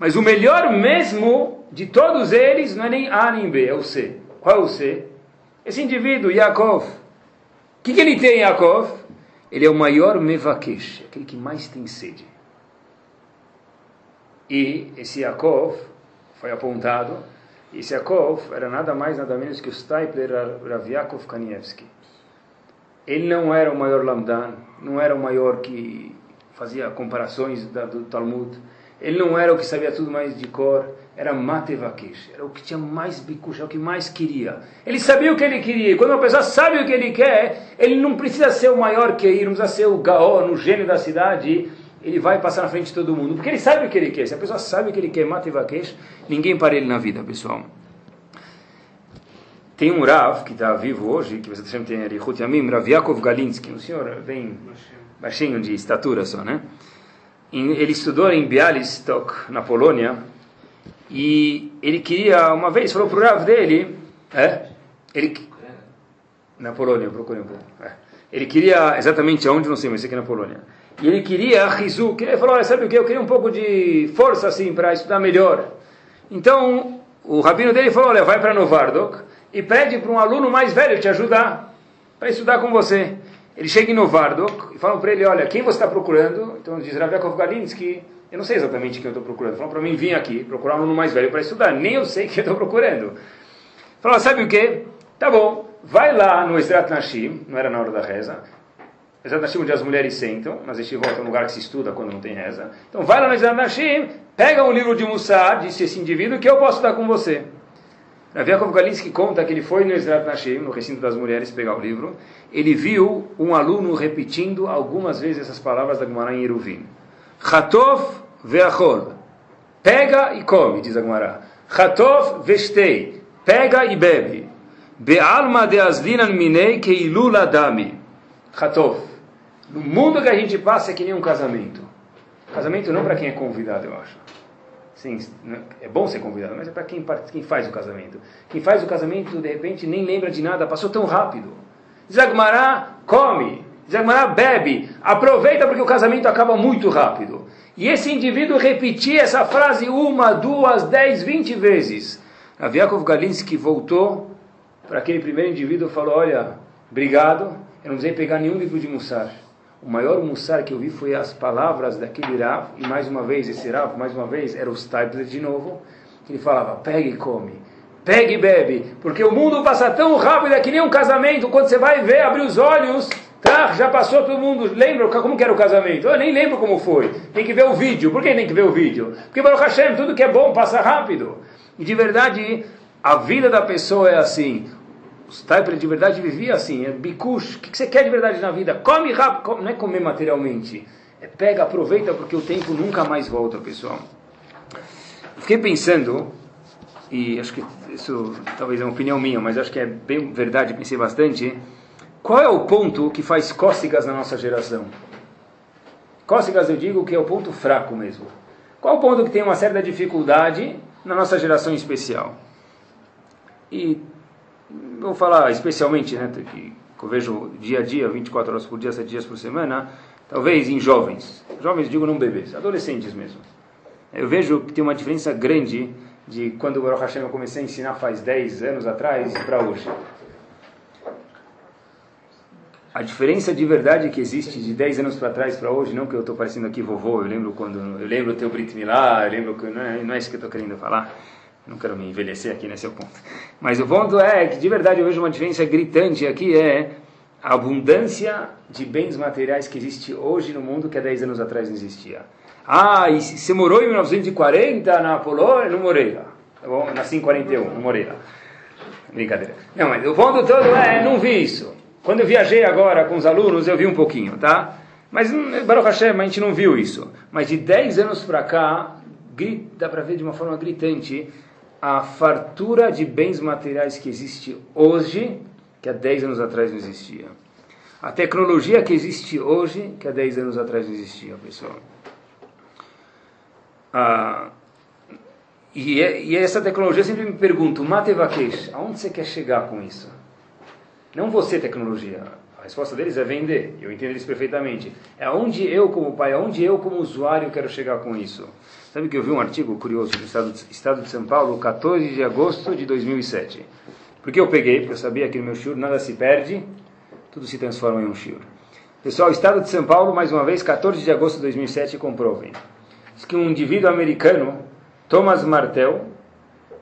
Mas o melhor mesmo de todos eles não é nem A nem B, é o C. Qual é o C? Esse indivíduo, Yaakov. O que, que ele tem, Yaakov? Ele é o maior Mevakesh, aquele que mais tem sede. E esse Yaakov foi apontado, esse Yaakov era nada mais, nada menos que o Stipler Rav Yaakov Kanievski. Ele não era o maior Lamdan, não era o maior que fazia comparações do Talmud, ele não era o que sabia tudo mais de cor, era Matevakesh, era o que tinha mais bikush, é o que mais queria. Ele sabia o que ele queria, e quando uma pessoa sabe o que ele quer, ele não precisa ser o maior que ir, não precisa ser o Gaon, o gênio da cidade, ele vai passar na frente de todo mundo, porque ele sabe o que ele quer. Se a pessoa sabe o que ele quer, Matevakesh, ninguém para ele na vida, pessoal. Tem um Rav que está vivo hoje, que você sempre tem Arihut Yamim, Rav Yaakov Galinsky, um senhor bem baixinho de estatura só, né? Ele estudou em Bialystok, na Polônia, e ele queria, uma vez, falou para o dele, é, ele, na Polônia, procurei um pouco, é, ele queria, exatamente aonde, não sei, mas que é na Polônia, e ele queria Rizu, ele falou, olha, sabe o que, eu queria um pouco de força, assim, para estudar melhor. Então, o rabino dele falou, olha, vai para Novardok e pede para um aluno mais velho te ajudar, para estudar com você. Ele chega em Novardok e fala para ele, olha, quem você está procurando? Então diz Rav Yaakov Galinsky, eu não sei exatamente quem eu estou procurando. Falou para mim, vim aqui procurar um aluno mais velho para estudar. Nem eu sei quem eu estou procurando. Falou, sabe o que? Tá bom, vai lá no Esdrat Nashim, não era na hora da reza. Esdrat Nashim onde as mulheres sentam, mas este volta é um lugar que se estuda quando não tem reza. Então vai lá no Esdrat Nashim, pega um livro de Mussar, disse esse indivíduo, que eu posso dar com você. Rav Yaakov Galinsky conta que ele foi no Esdrat Nashim, no recinto das mulheres, pegar o livro. Ele viu um aluno repetindo algumas vezes essas palavras da Gemara em Yeruvim. Chatov ve'achol. Pega e come, diz a Gemara. Chatov ve'shtei. Pega e bebe. Be'alma de aslinan minei keilula dami. Chatov. No mundo que a gente passa é que nem um casamento. Casamento não para quem é convidado, eu acho. Sim, é bom ser convidado, mas é para quem, quem faz o casamento. Quem faz o casamento, de repente, nem lembra de nada, passou tão rápido. Zagmará come, Zagmará bebe, aproveita porque o casamento acaba muito rápido. E esse indivíduo repetia essa frase uma, duas, dez, vinte vezes. Aviakov Galinsky voltou para aquele primeiro indivíduo e falou: Olha, obrigado, eu não precisei pegar nenhum livro de Mussar. O maior Mussar que eu vi foi as palavras daquele Rav, e mais uma vez, esse Rav, mais uma vez, era o Stipler de novo, que ele falava: Pega e come, pega e bebe, porque o mundo passa tão rápido, é que nem um casamento, quando você vai ver, abrir os olhos, tá, já passou todo mundo, lembra como que era o casamento? Eu nem lembro como foi, tem que ver o vídeo, por que tem que ver o vídeo? Porque Baruch Hashem, tudo que é bom passa rápido, e de verdade, a vida da pessoa é assim, o Stipler de verdade vivia assim, é o que você quer de verdade na vida? Come rápido, não é comer materialmente, é pega, aproveita, porque o tempo nunca mais volta, pessoal. Fiquei pensando, e acho que isso talvez é uma opinião minha, mas acho que é bem verdade, pensei bastante, qual é o ponto que faz cócegas na nossa geração? Cócegas eu digo que é o ponto fraco mesmo. Qual o ponto que tem uma certa dificuldade na nossa geração especial? E vou falar especialmente, né, que eu vejo dia a dia, 24 horas por dia, 7 dias por semana, talvez em jovens. Jovens, digo não bebês, adolescentes mesmo. Eu vejo que tem uma diferença grande de quando o Baruch Hashem eu comecei a ensinar faz 10 anos atrás para hoje. A diferença de verdade que existe de 10 anos para trás para hoje, não que eu estou parecendo aqui vovô, eu lembro quando eu lembro o teu Brit Milá, eu lembro que não é, não é isso que eu estou querendo falar. Não quero me envelhecer aqui nesse ponto. Mas o ponto é que, de verdade, eu vejo uma diferença gritante aqui, é a abundância de bens materiais que existe hoje no mundo que há 10 anos atrás não existia. Ah, e você morou em 1940 na Polônia? Não morei lá. Tá bom? Nasci em 41, não morei lá. Brincadeira. Não, mas o ponto todo é, não vi isso. Quando eu viajei agora com os alunos, eu vi um pouquinho, tá? Mas, Baruch Hashem, a gente não viu isso. Mas de 10 anos para cá, dá para ver de uma forma gritante a fartura de bens materiais que existe hoje, que há 10 anos atrás não existia. A tecnologia que existe hoje, que há 10 anos atrás não existia, pessoal. Ah, e, é, e, essa tecnologia, eu sempre me pergunto, Matevakesh, aonde você quer chegar com isso? Não você, tecnologia. A resposta deles é vender. Eu entendo eles perfeitamente. É aonde eu, como pai, aonde eu, como usuário, quero chegar com isso. Sabe que eu vi um artigo curioso do Estado, Estado de São Paulo, 14 de agosto de 2007. Por que eu peguei? Porque eu sabia que no meu shiur nada se perde, tudo se transforma em um shiur. Pessoal, Estado de São Paulo, mais uma vez, 14 de agosto de 2007, comprovem. Diz que um indivíduo americano, Thomas Martel,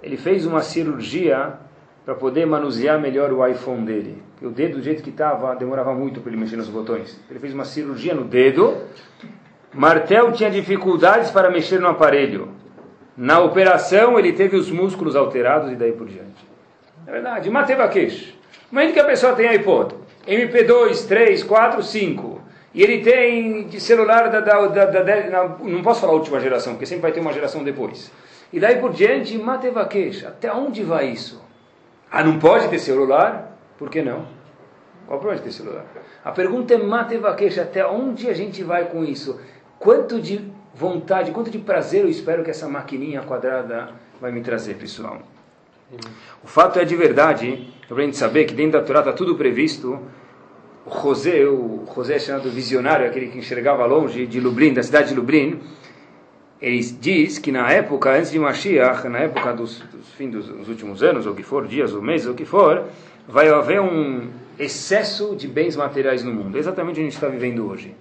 ele fez uma cirurgia para poder manusear melhor o iPhone dele. o dedo, do jeito que estava, demorava muito para ele mexer nos botões. Ele fez uma cirurgia no dedo Martel tinha dificuldades para mexer no aparelho. Na operação, ele teve os músculos alterados e daí por diante. É verdade. Matevaquesh. Imagina que a pessoa tem iPod. MP2, 3, 4, 5. E ele tem de celular da, da, da, da, Não posso falar última geração, porque sempre vai ter uma geração depois. E daí por diante, Matevaquesh. Até onde vai isso? Ah, não pode ter celular? Por que não? Qual o problema de ter celular? A pergunta é Matevaquesh. Até onde a gente vai com isso? Quanto de vontade, quanto de prazer eu espero que essa maquininha quadrada vai me trazer, pessoal. O fato é de verdade, para a gente saber que dentro da Torá está tudo previsto. O José, o José é chamado visionário, aquele que enxergava longe de Lublin, da cidade de Lublin, ele diz que na época, antes de Mashiach, na época dos, dos fim dos, dos, últimos anos, ou que for, dias ou meses, ou que for, vai haver um excesso de bens materiais no mundo. É exatamente o que a gente está vivendo hoje.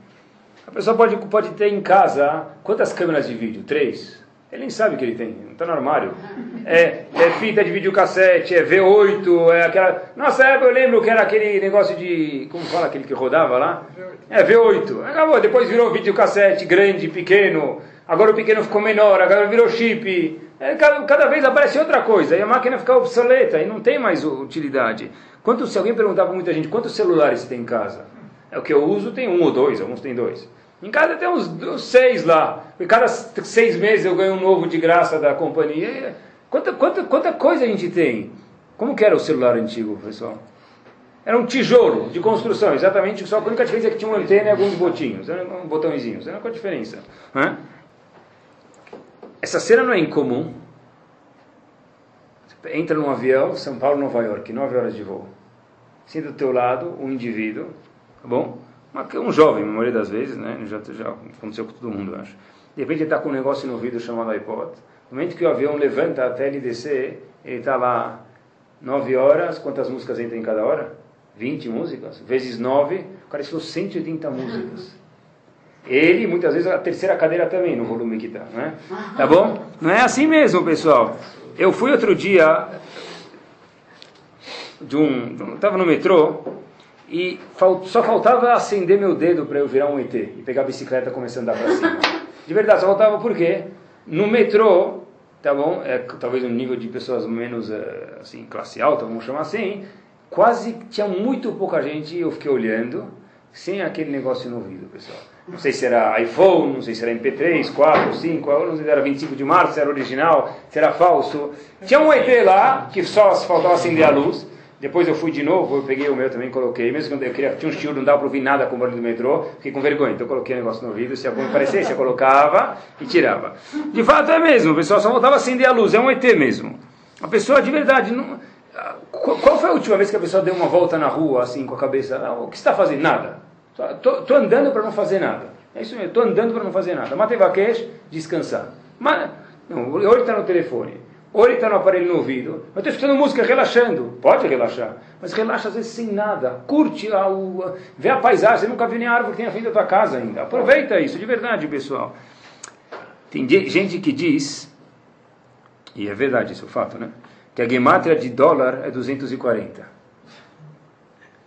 A pessoa pode, pode ter em casa quantas câmeras de vídeo? Três. Ele nem sabe o que ele tem, não está no armário. É, é fita de videocassete, é V8, é aquela. Nossa época eu lembro que era aquele negócio de. Como fala aquele que rodava lá? É V8. Acabou, depois virou videocassete grande, pequeno. Agora o pequeno ficou menor, agora virou chip. É, cada, cada, vez aparece outra coisa e a máquina fica obsoleta e não tem mais utilidade. Quanto, se alguém perguntar para muita gente quantos celulares você tem em casa? É o que eu uso, tem um ou dois, alguns tem dois. Em casa tem uns, uns seis lá. E cada seis meses eu ganho um novo de graça da companhia. Quanta, quanta, quanta coisa a gente tem? Como que era o celular antigo, pessoal? Era um tijolo de construção, exatamente. Só a única diferença é que tinha uma antena e alguns botinhos, um botãozinhos. Era a diferença? Hã? Essa cena não é incomum. Entra num avião, São Paulo, Nova York, nove horas de voo. Senta do teu lado um indivíduo, tá bom? um jovem, a maioria das vezes, né? Já, já aconteceu com todo mundo, acho. De repente ele está com um negócio no ouvido chamado iPod. No momento que o avião levanta até ele descer, ele está lá nove horas, quantas músicas entra em cada hora? 20 músicas, vezes nove, o cara escutou 180 músicas. Ele, muitas vezes, a terceira cadeira também, no volume que está, né? Tá bom? Não é assim mesmo, pessoal. Eu fui outro dia de um. Estava no metrô, e só faltava acender meu dedo para eu virar um ET e pegar a bicicleta começar a andar para cima. De verdade, só faltava porque no metrô, tá bom? É, talvez um nível de pessoas menos é, assim classe alta, vamos chamar assim, quase tinha muito pouca gente e eu fiquei olhando sem aquele negócio no ouvido, pessoal. Não sei se era iPhone, não sei se era MP3, 4, 5, não sei se era 25 de março, se era original, se era falso. Tinha um ET lá que só faltava acender a luz. Depois eu fui de novo, eu peguei o meu também, coloquei. Mesmo quando eu queria, tinha um estilo, não dava para ouvir nada com o barulho do metrô, fiquei com vergonha. Então eu coloquei o negócio no ouvido, se algum aparecesse, eu colocava e tirava. De fato é mesmo, o pessoal só voltava a acender a luz, é um ET mesmo. A pessoa de verdade, não... qual foi a última vez que a pessoa deu uma volta na rua, assim, com a cabeça, ah, o que está fazendo? Nada. Estou andando para não fazer nada. É isso mesmo, estou andando para não fazer nada. Matevaquesh, descansar. Mas, não, hoje está no telefone. Ou ele está no aparelho no ouvido, eu estou escutando música relaxando. Pode relaxar, mas relaxa às vezes sem nada. Curte, a, a, vê a paisagem. Você nunca viu nem a árvore que tem à frente da tua casa ainda. Aproveita isso, de verdade, pessoal. Tem gente que diz, E é verdade, isso é o fato, né? Que a gemátria de dólar é 240.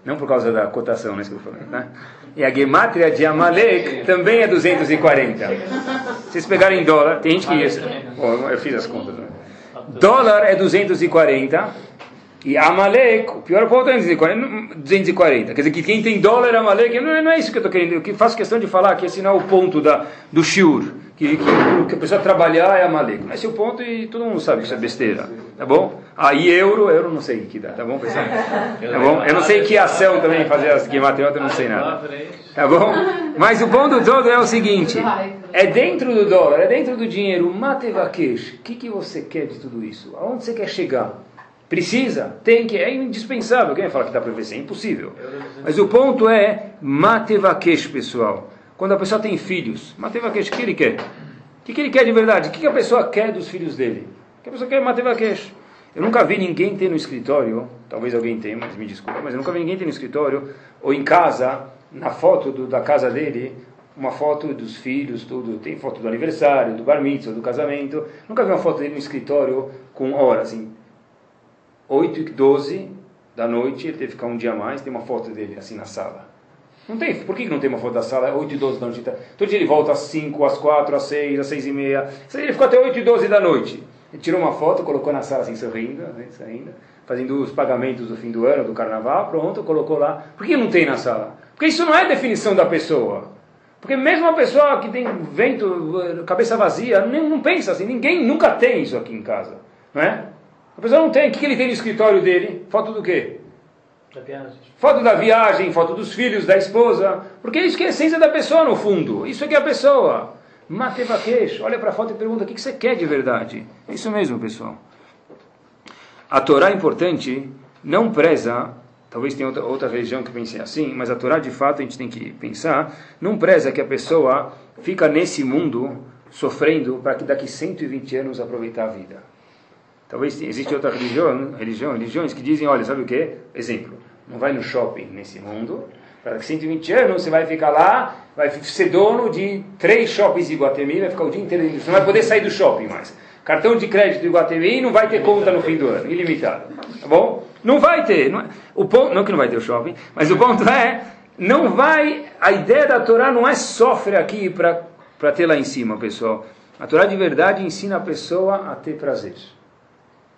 Não por causa da cotação, né? né? E a gemátria de Amalek também é 240. Vocês pegarem dólar, tem gente que... eu fiz as contas, né? Dólar é 240 e Amalek, o pior ponto é 240, 240. Quer dizer que quem tem dólar é Amalek, não, não é isso que eu estou querendo. Eu faço questão de falar que esse não é o ponto da, do shiur. Que, que, que a pessoa trabalhar é Amalek. Esse é o ponto e todo mundo sabe que isso é besteira. Tá bom? Aí euro, euro não sei o que dá. Tá bom, pessoal? Tá bom? Eu não sei que ação também fazer as guimatriotas, eu não sei nada. Tá bom? Mas o ponto todo é o seguinte. É dentro do dólar, é dentro do dinheiro. Matevakesh. O que, que você quer de tudo isso? Aonde você quer chegar? Precisa, tem que, é indispensável. Quem vai falar que dá para ver? É impossível. Mas o ponto é matevakesh, pessoal. Quando a pessoa tem filhos, matevakesh, o que ele quer? O que, ele quer de verdade? O que, a pessoa quer dos filhos dele? O que a pessoa quer matevakesh? Eu nunca vi ninguém ter no escritório, talvez alguém tenha, mas me desculpa, mas eu nunca vi ninguém ter no escritório, ou em casa, na foto do, da casa dele, uma foto dos filhos, tudo. Tem foto do aniversário, do bar mitzvah, do casamento. Nunca vi uma foto dele no escritório com horas, assim, 8 e 12 da noite, ele teve que ficar um dia a mais, tem uma foto dele assim na sala. Não tem, por que não tem uma foto da sala? É 8 e 12 da noite. Tá? Todo dia ele volta às 5, às 4, às 6, às 6 e meia. Ele ficou até 8 e 12 da noite. Ele tirou uma foto, colocou na sala assim, sorrindo, né, saindo, fazendo os pagamentos do fim do ano, do carnaval, pronto, colocou lá. Por que não tem na sala? Porque isso não é definição da pessoa. Porque mesmo uma pessoa que tem vento, cabeça vazia, não pensa assim, ninguém nunca tem isso aqui em casa. Não é? A pessoa não tem. O que ele tem no escritório dele? Foto do quê? Da viagem. Foto da viagem, foto dos filhos, da esposa. Porque é isso que é a essência da pessoa, no fundo. Isso aqui é a pessoa. Matevakesh. Olha para a foto e pergunta o que você quer de verdade. É isso mesmo, pessoal. A Torá é importante, não preza Talvez tenha outra, outra religião que pense assim, mas a Torá de fato a gente tem que pensar, não preza que a pessoa fica nesse mundo sofrendo para que daqui 120 anos aproveitar a vida. Talvez existe outra religião, religião, religiões que dizem, olha, sabe o que? Exemplo, não vai no shopping nesse mundo, para 120 anos você vai ficar lá, vai ser dono de três shoppings de Iguatemi, vai ficar o dia inteiro, você não vai poder sair do shopping mais. Cartão de crédito do Iguatemi não vai ter conta no fim do ano, ilimitado. Tá bom? Não vai ter. Não, é, o ponto, não que não vai ter o shopping, mas o ponto é, não vai, a ideia da Torá não é sofrer aqui para ter lá em cima, pessoal. A Torá de verdade ensina a pessoa a ter prazer.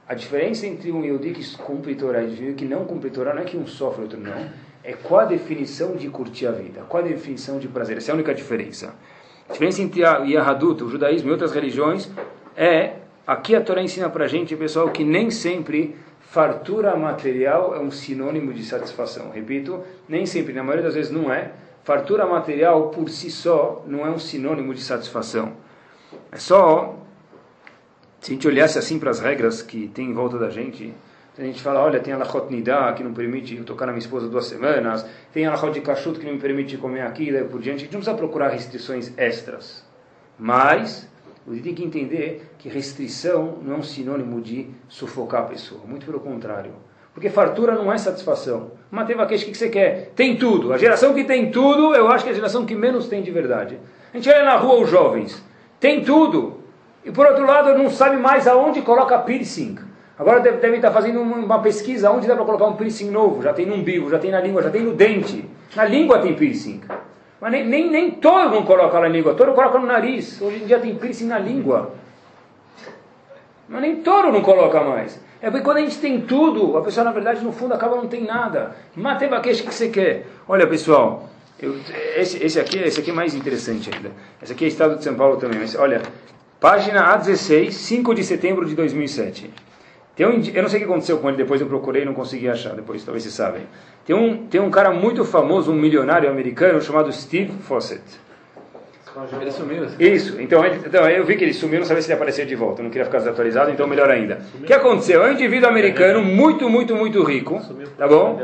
A diferença entre um Yehudi que cumpre Torá e um que não cumpre Torá não é que um sofre, outro não. É qual a definição de curtir a vida, qual a definição de prazer. Essa é a única diferença. A diferença entre a Yahadut, o judaísmo e outras religiões é, aqui a Torá ensina para gente, pessoal, que nem sempre fartura material é um sinônimo de satisfação. Repito, nem sempre, na maioria das vezes não é. Fartura material por si só não é um sinônimo de satisfação. É só se a gente olhasse assim para as regras que tem em volta da gente, a gente fala, olha, tem a Nidá, que não permite eu tocar na minha esposa duas semanas, tem a Lachot de Kashrut, que não me permite comer aqui, e por diante, a gente não precisa procurar restrições extras. Mas, você tem que entender que restrição não é um sinônimo de sufocar a pessoa, muito pelo contrário. Porque fartura não é satisfação. Mateva queixa, o que você quer? Tem tudo. A geração que tem tudo, eu acho que é a geração que menos tem de verdade. A gente olha na rua os jovens, tem tudo. E por outro lado, não sabe mais aonde coloca piercing. Agora devem deve estar fazendo uma pesquisa onde dá para colocar um piercing novo. Já tem no umbigo, já tem na língua, já tem no dente. Na língua tem piercing. Mas nem, nem, nem todo mundo coloca na língua, todo coloca no nariz. Hoje em dia tem piercing na língua. Mas nem todo não coloca mais. É porque quando a gente tem tudo, a pessoa na verdade no fundo acaba não tem nada. Mateva queixa que você quer. Olha pessoal, eu, esse, esse, aqui, esse aqui é mais interessante ainda. Esse aqui é Estado de São Paulo também. Mas olha, Página A16, 5 de setembro de 2007. Tem um, eu não sei o que aconteceu com ele, depois eu procurei e não consegui achar, depois talvez vocês sabem. Tem um, tem um cara muito famoso, um milionário americano, chamado Steve Fawcett. Ele sumiu. Isso, então, ele, então eu vi que ele sumiu, não sabia se ele aparecer de volta, não queria ficar desatualizado, então melhor ainda. O que aconteceu? É um indivíduo americano muito, muito, muito rico, tá bom?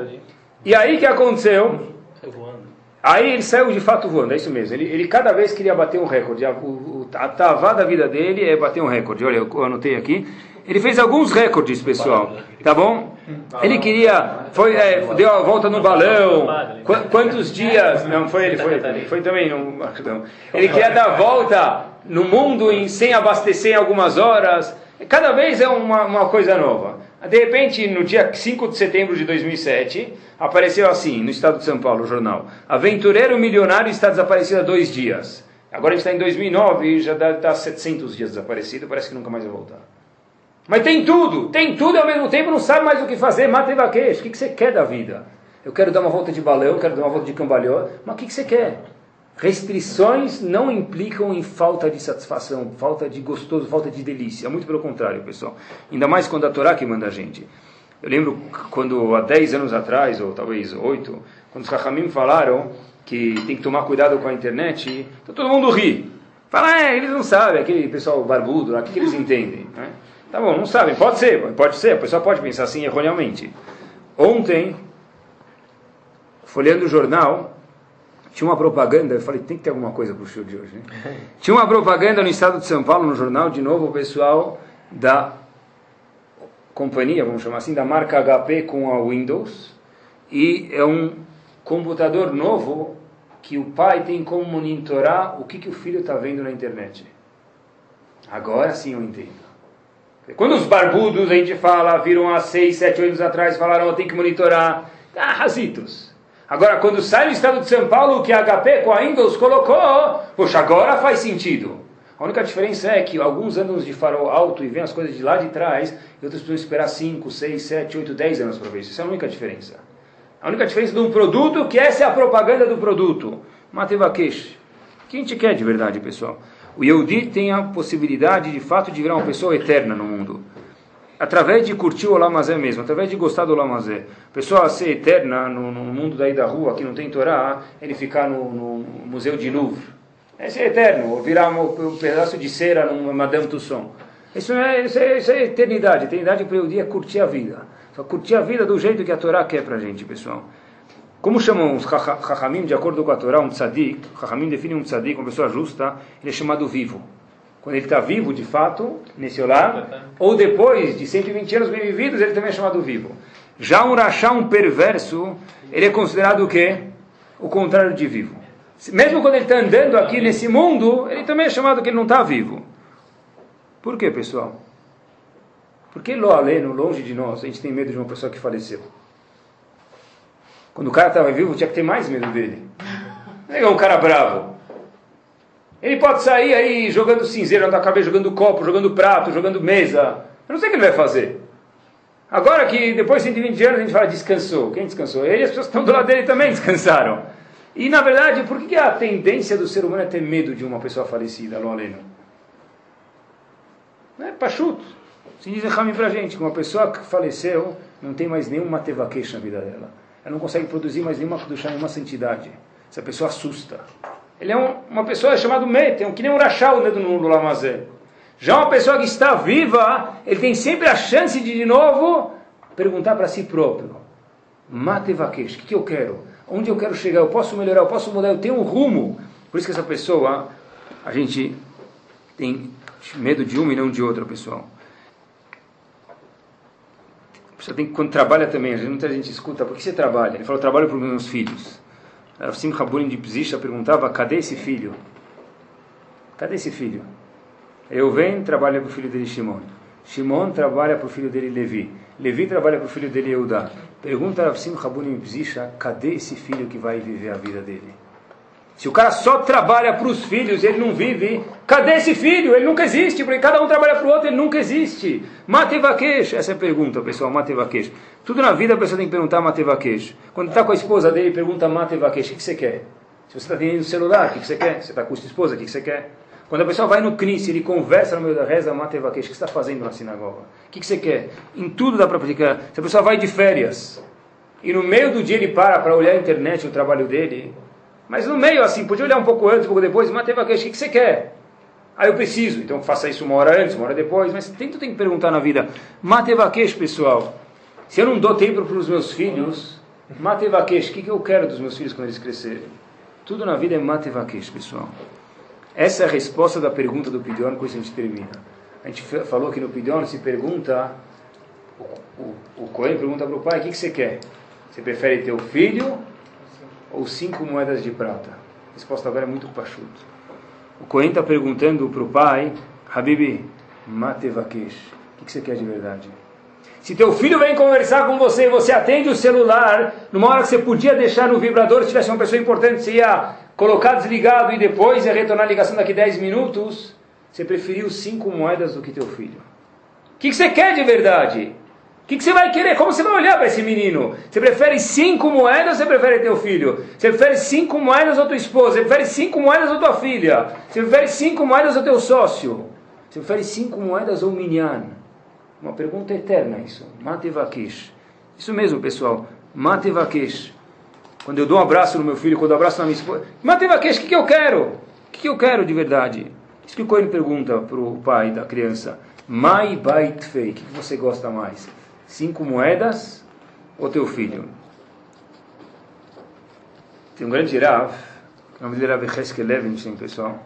E aí o que aconteceu? Aí ele saiu de fato voando, é isso mesmo. Ele, ele cada vez queria bater um recorde. A, o, a tavá da vida dele é bater um recorde. Olha, eu anotei aqui. Ele fez alguns recordes, pessoal. Tá bom? Ele queria. Foi, é, deu a volta no balão. Quantos dias. Não, foi ele, foi, foi também. Não, Ele queria dar a volta no mundo em, sem abastecer em algumas horas. Cada vez é uma, uma coisa nova. De repente, no dia 5 de setembro de 2007, apareceu assim, no estado de São Paulo, o jornal. Aventureiro milionário está desaparecido há dois dias. Agora a gente está em 2009 e já estar 700 dias desaparecido, parece que nunca mais vai voltar. Mas tem tudo, tem tudo e ao mesmo tempo não sabe mais o que fazer, mata e vaquejo. O que, você quer da vida? Eu quero dar uma volta de balão, quero dar uma volta de cambalhão, mas o que, que você quer? Restrições não implicam em falta de satisfação, falta de gostoso, falta de delícia. Muito pelo contrário, pessoal. Ainda mais quando a Torá que manda a gente. Eu lembro quando há 10 anos atrás, ou talvez 8, quando os Rahamim falaram que tem que tomar cuidado com a internet, então todo mundo ri. Fala, é, eles não sabem, aquele pessoal barbudo lá, o que, que eles entendem? Né? Tá bom, não sabem, pode ser, pode ser, a pessoa pode pensar assim erroneamente. Ontem, folheando o jornal, tinha uma propaganda, eu falei, tem que ter alguma coisa para o show de hoje. Né? Tinha uma propaganda no estado de São Paulo, no jornal, de novo, o pessoal da companhia, vamos chamar assim, da marca HP com a Windows, e é um computador novo que o pai tem como monitorar o que, que o filho está vendo na internet. Agora sim eu entendo. Quando os barbudos, a gente fala, viram há seis, sete, anos atrás, falaram, oh, tem que monitorar, ah, razitos. Agora, quando sai no estado de São Paulo, que a HP com a Windows colocou, poxa, agora faz sentido. A única diferença é que alguns andam de farol alto e vêm as coisas de lá de trás, e outros precisam esperar 5, 6, 7, 8, 10 anos para ver isso. Essa é a única diferença. A única diferença de um produto, que essa é a propaganda do produto. Matevakesh. O que a gente quer de verdade, pessoal? O Yehudi tem a possibilidade, de fato, de virar uma pessoa eterna no mundo através de curtir o Lamazé mesmo, através de gostar do Lamazé. A pessoa ser eterna no, no, mundo daí da rua, que não tem Torá, ele ficar no, no Museu de Louvre. É ser eterno, ou virar um, um, pedaço de cera numa Madame Tussauds. Isso é, isso é, isso é eternidade. Eternidade para o dia é curtir a vida. Só curtir a vida do jeito que a Torá quer para a gente, pessoal. Como chamam os Chachamim, de acordo com a Torá, um tzadik, Chachamim define um tzadik, uma pessoa justa, ele é chamado vivo quando ele está vivo de fato, nesse olá, ou depois de 120 anos bem vividos, ele também é chamado vivo. Já um rachá, um perverso, ele é considerado o quê? O contrário de vivo. Mesmo quando ele está andando aqui nesse mundo, ele também é chamado que ele não está vivo. Por quê, pessoal? Porque lo longe de nós, a gente tem medo de uma pessoa que faleceu. Quando o cara estava vivo, tinha que ter mais medo dele. Não é um cara bravo. Ele pode sair aí jogando cinzeiro na cabeça, jogando copo, jogando prato, jogando mesa. Eu não sei o que ele vai fazer. Agora que depois de 120 anos a gente fala descansou. Quem descansou? Ele e as pessoas que estão do lado dele também descansaram. E na verdade, por que a tendência do ser humano é ter medo de uma pessoa falecida, Alô Aleno? É pachuto. Se diz Rami pra gente que uma pessoa que faleceu não tem mais nenhuma tevaqueixa na vida dela. Ela não consegue produzir mais nenhuma nenhuma santidade. Essa pessoa assusta. Ele é um, uma pessoa chamada Mete, um, que nem um rachal dentro do Lamazé. Já uma pessoa que está viva, ele tem sempre a chance de, de novo, perguntar para si próprio: Mate Vakesh, o que, que eu quero? Onde eu quero chegar? Eu posso melhorar? Eu posso mudar? Eu tenho um rumo. Por isso que essa pessoa, a gente tem medo de uma e não de outra, pessoal. Pessoa tem, quando trabalha também, muita gente escuta, por que você trabalha? Ele falou, trabalho para os meus filhos. Sim Raburim de Pzisha perguntava: cadê esse filho? Cadê esse filho? Eu venho trabalha para o filho dele Shimon. Shimon trabalha para o filho dele Levi. Levi trabalha para o filho dele Eudá. Pergunta a Sim Raburim Pzisha: cadê esse filho que vai viver a vida dele? Se o cara só trabalha para os filhos, ele não vive. Cadê esse filho? Ele nunca existe, porque cada um trabalha para o outro, ele nunca existe. Matevaquesh, essa é a pergunta, pessoal, Matevaquesh. Tudo na vida a pessoa tem que perguntar Matevaquesh. Quando está com a esposa dele, pergunta Matevaquesh, o que você quer? Se você está tendo celular, o que você quer? Você está com sua esposa, o que você quer? Quando a pessoa vai no Knis, ele conversa no meio da reza, Matevaquesh, o que você está fazendo na sinagoga? O que você quer? Em tudo dá para aplicar. Se a pessoa vai de férias, e no meio do dia ele para para olhar a internet, o trabalho dele, mas no meio, assim, podia olhar um pouco antes, um pouco depois, mas teve aquele, o que você quer? Ah, eu preciso, então faça isso uma hora antes, uma hora depois, mas tem, tu tem que perguntar na vida. Matevaquesh, pessoal, se eu não dou tempo para os meus filhos, Matevaquesh, o que, que eu quero dos meus filhos quando eles crescerem? Tudo na vida é Matevaquesh, pessoal. Essa é a resposta da pergunta do Pidion, com isso a gente termina. A gente falou que no Pidion se pergunta, o, o, o pergunta para o pai, o que, que você quer? Você prefere ter o filho ou cinco moedas de prata? A resposta agora é muito pachuto. O Cohen está perguntando para o pai, Habibi, Matevakesh. O que você quer de verdade? Se teu filho vem conversar com você e você atende o celular, numa hora que você podia deixar no vibrador, se tivesse uma pessoa importante, você ia colocar desligado e depois ia retornar a ligação daqui 10 minutos, você preferiu cinco moedas do que teu filho. O que, que você quer de verdade? O que, que você vai querer? Como você vai olhar para esse menino? Você prefere cinco moedas ou você prefere teu filho? Você prefere cinco moedas ou tua esposa? Você prefere cinco moedas ou tua filha? Você prefere cinco moedas ou teu sócio? Você prefere cinco moedas ou minyan? Uma pergunta eterna isso. Matevakesh. Isso mesmo, pessoal. Matevakesh. Quando eu dou um abraço no meu filho, quando eu abraço na minha esposa. Matevakesh, o que, que eu quero? O que, que eu quero de verdade? Isso que o Coelho pergunta para o pai da criança. Mai bait fei. O que você gosta mais? Cinco moedas ou teu filho? Tem um grande Rav, o nome dele Rav Heskel Levinstein, pessoal.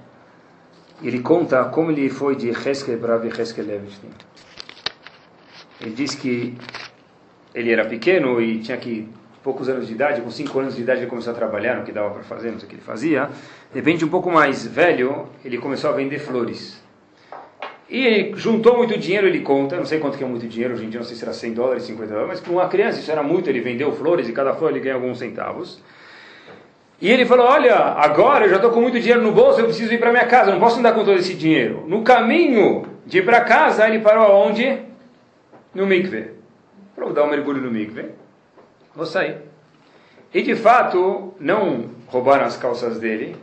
E ele conta como ele foi de Heskel para Rav Heskel Levinstein. Ele diz que ele era pequeno e tinha que poucos anos de idade, com cinco anos de idade ele começou a trabalhar no que dava para fazer, não sei o que ele fazia. De repente, um pouco mais velho, ele começou a vender flores. E juntou muito dinheiro, ele conta, não sei quanto que é muito dinheiro, hoje em dia não sei se era 100 dólares, 50 dólares, mas para uma criança isso era muito, ele vendeu flores e cada flor ele ganha alguns centavos. E ele falou, olha, agora eu já estou com muito dinheiro no bolso, eu preciso ir para minha casa, não posso andar com todo esse dinheiro. No caminho de ir para casa, ele parou aonde? No mikve. Falou, dar um mergulho no mikve, vou sair. E de fato, não roubaram as calças dele,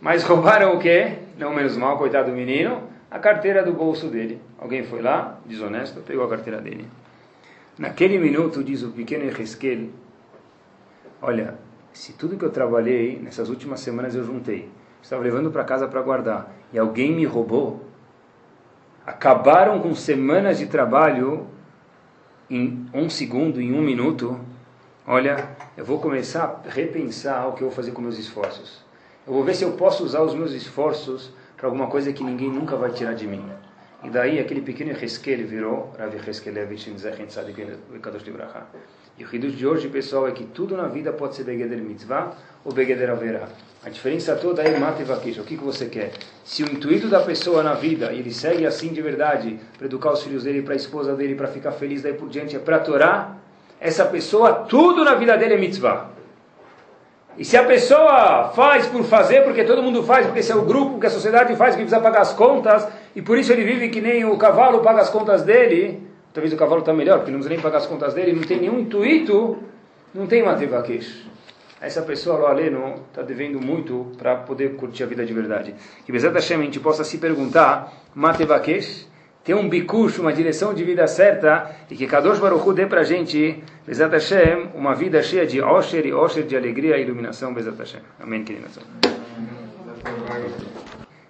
mas roubaram o quê? Não menos mal, coitado do menino, a carteira do bolso dele. Alguém foi lá, desonesto, pegou a carteira dele. Naquele minuto, diz o pequeno Ezequiel, olha, se tudo que eu trabalhei nessas últimas semanas eu juntei, estava levando para casa para guardar, e alguém me roubou, acabaram com semanas de trabalho em um segundo, em um minuto, olha, eu vou começar a repensar o que eu vou fazer com meus esforços. Eu vou ver se eu posso usar os meus esforços para alguma coisa que ninguém nunca vai tirar de mim. E daí aquele pequeno Heskel virou Rav Tzadik. E o Hidush de hoje, pessoal, é que tudo na vida pode ser Begeder Mitzvah ou Begeder Averá. A diferença toda é Mate Vakish. O que, que você quer? Se o intuito da pessoa na vida, ele segue assim de verdade, para educar os filhos dele, para a esposa dele, para ficar feliz daí por diante, é para Torá, essa pessoa, tudo na vida dele é Mitzvah. E se a pessoa faz por fazer, porque todo mundo faz, porque esse é o grupo que a sociedade faz, que precisa pagar as contas, e por isso ele vive que nem o cavalo paga as contas dele, talvez o cavalo está melhor, porque não precisa nem pagar as contas dele, não tem nenhum intuito, não tem matevakesh. Essa pessoa, lo aleno, está devendo muito para poder curtir a vida de verdade. Que Bezat Hashem a gente possa se perguntar, matevakesh, ter um bikush, uma direção de vida certa, e que Kadosh Baruch Hu dê para a gente, Bezat Hashem, uma vida cheia de osher e osher de alegria e iluminação, Bezat Hashem. Amém, queridos.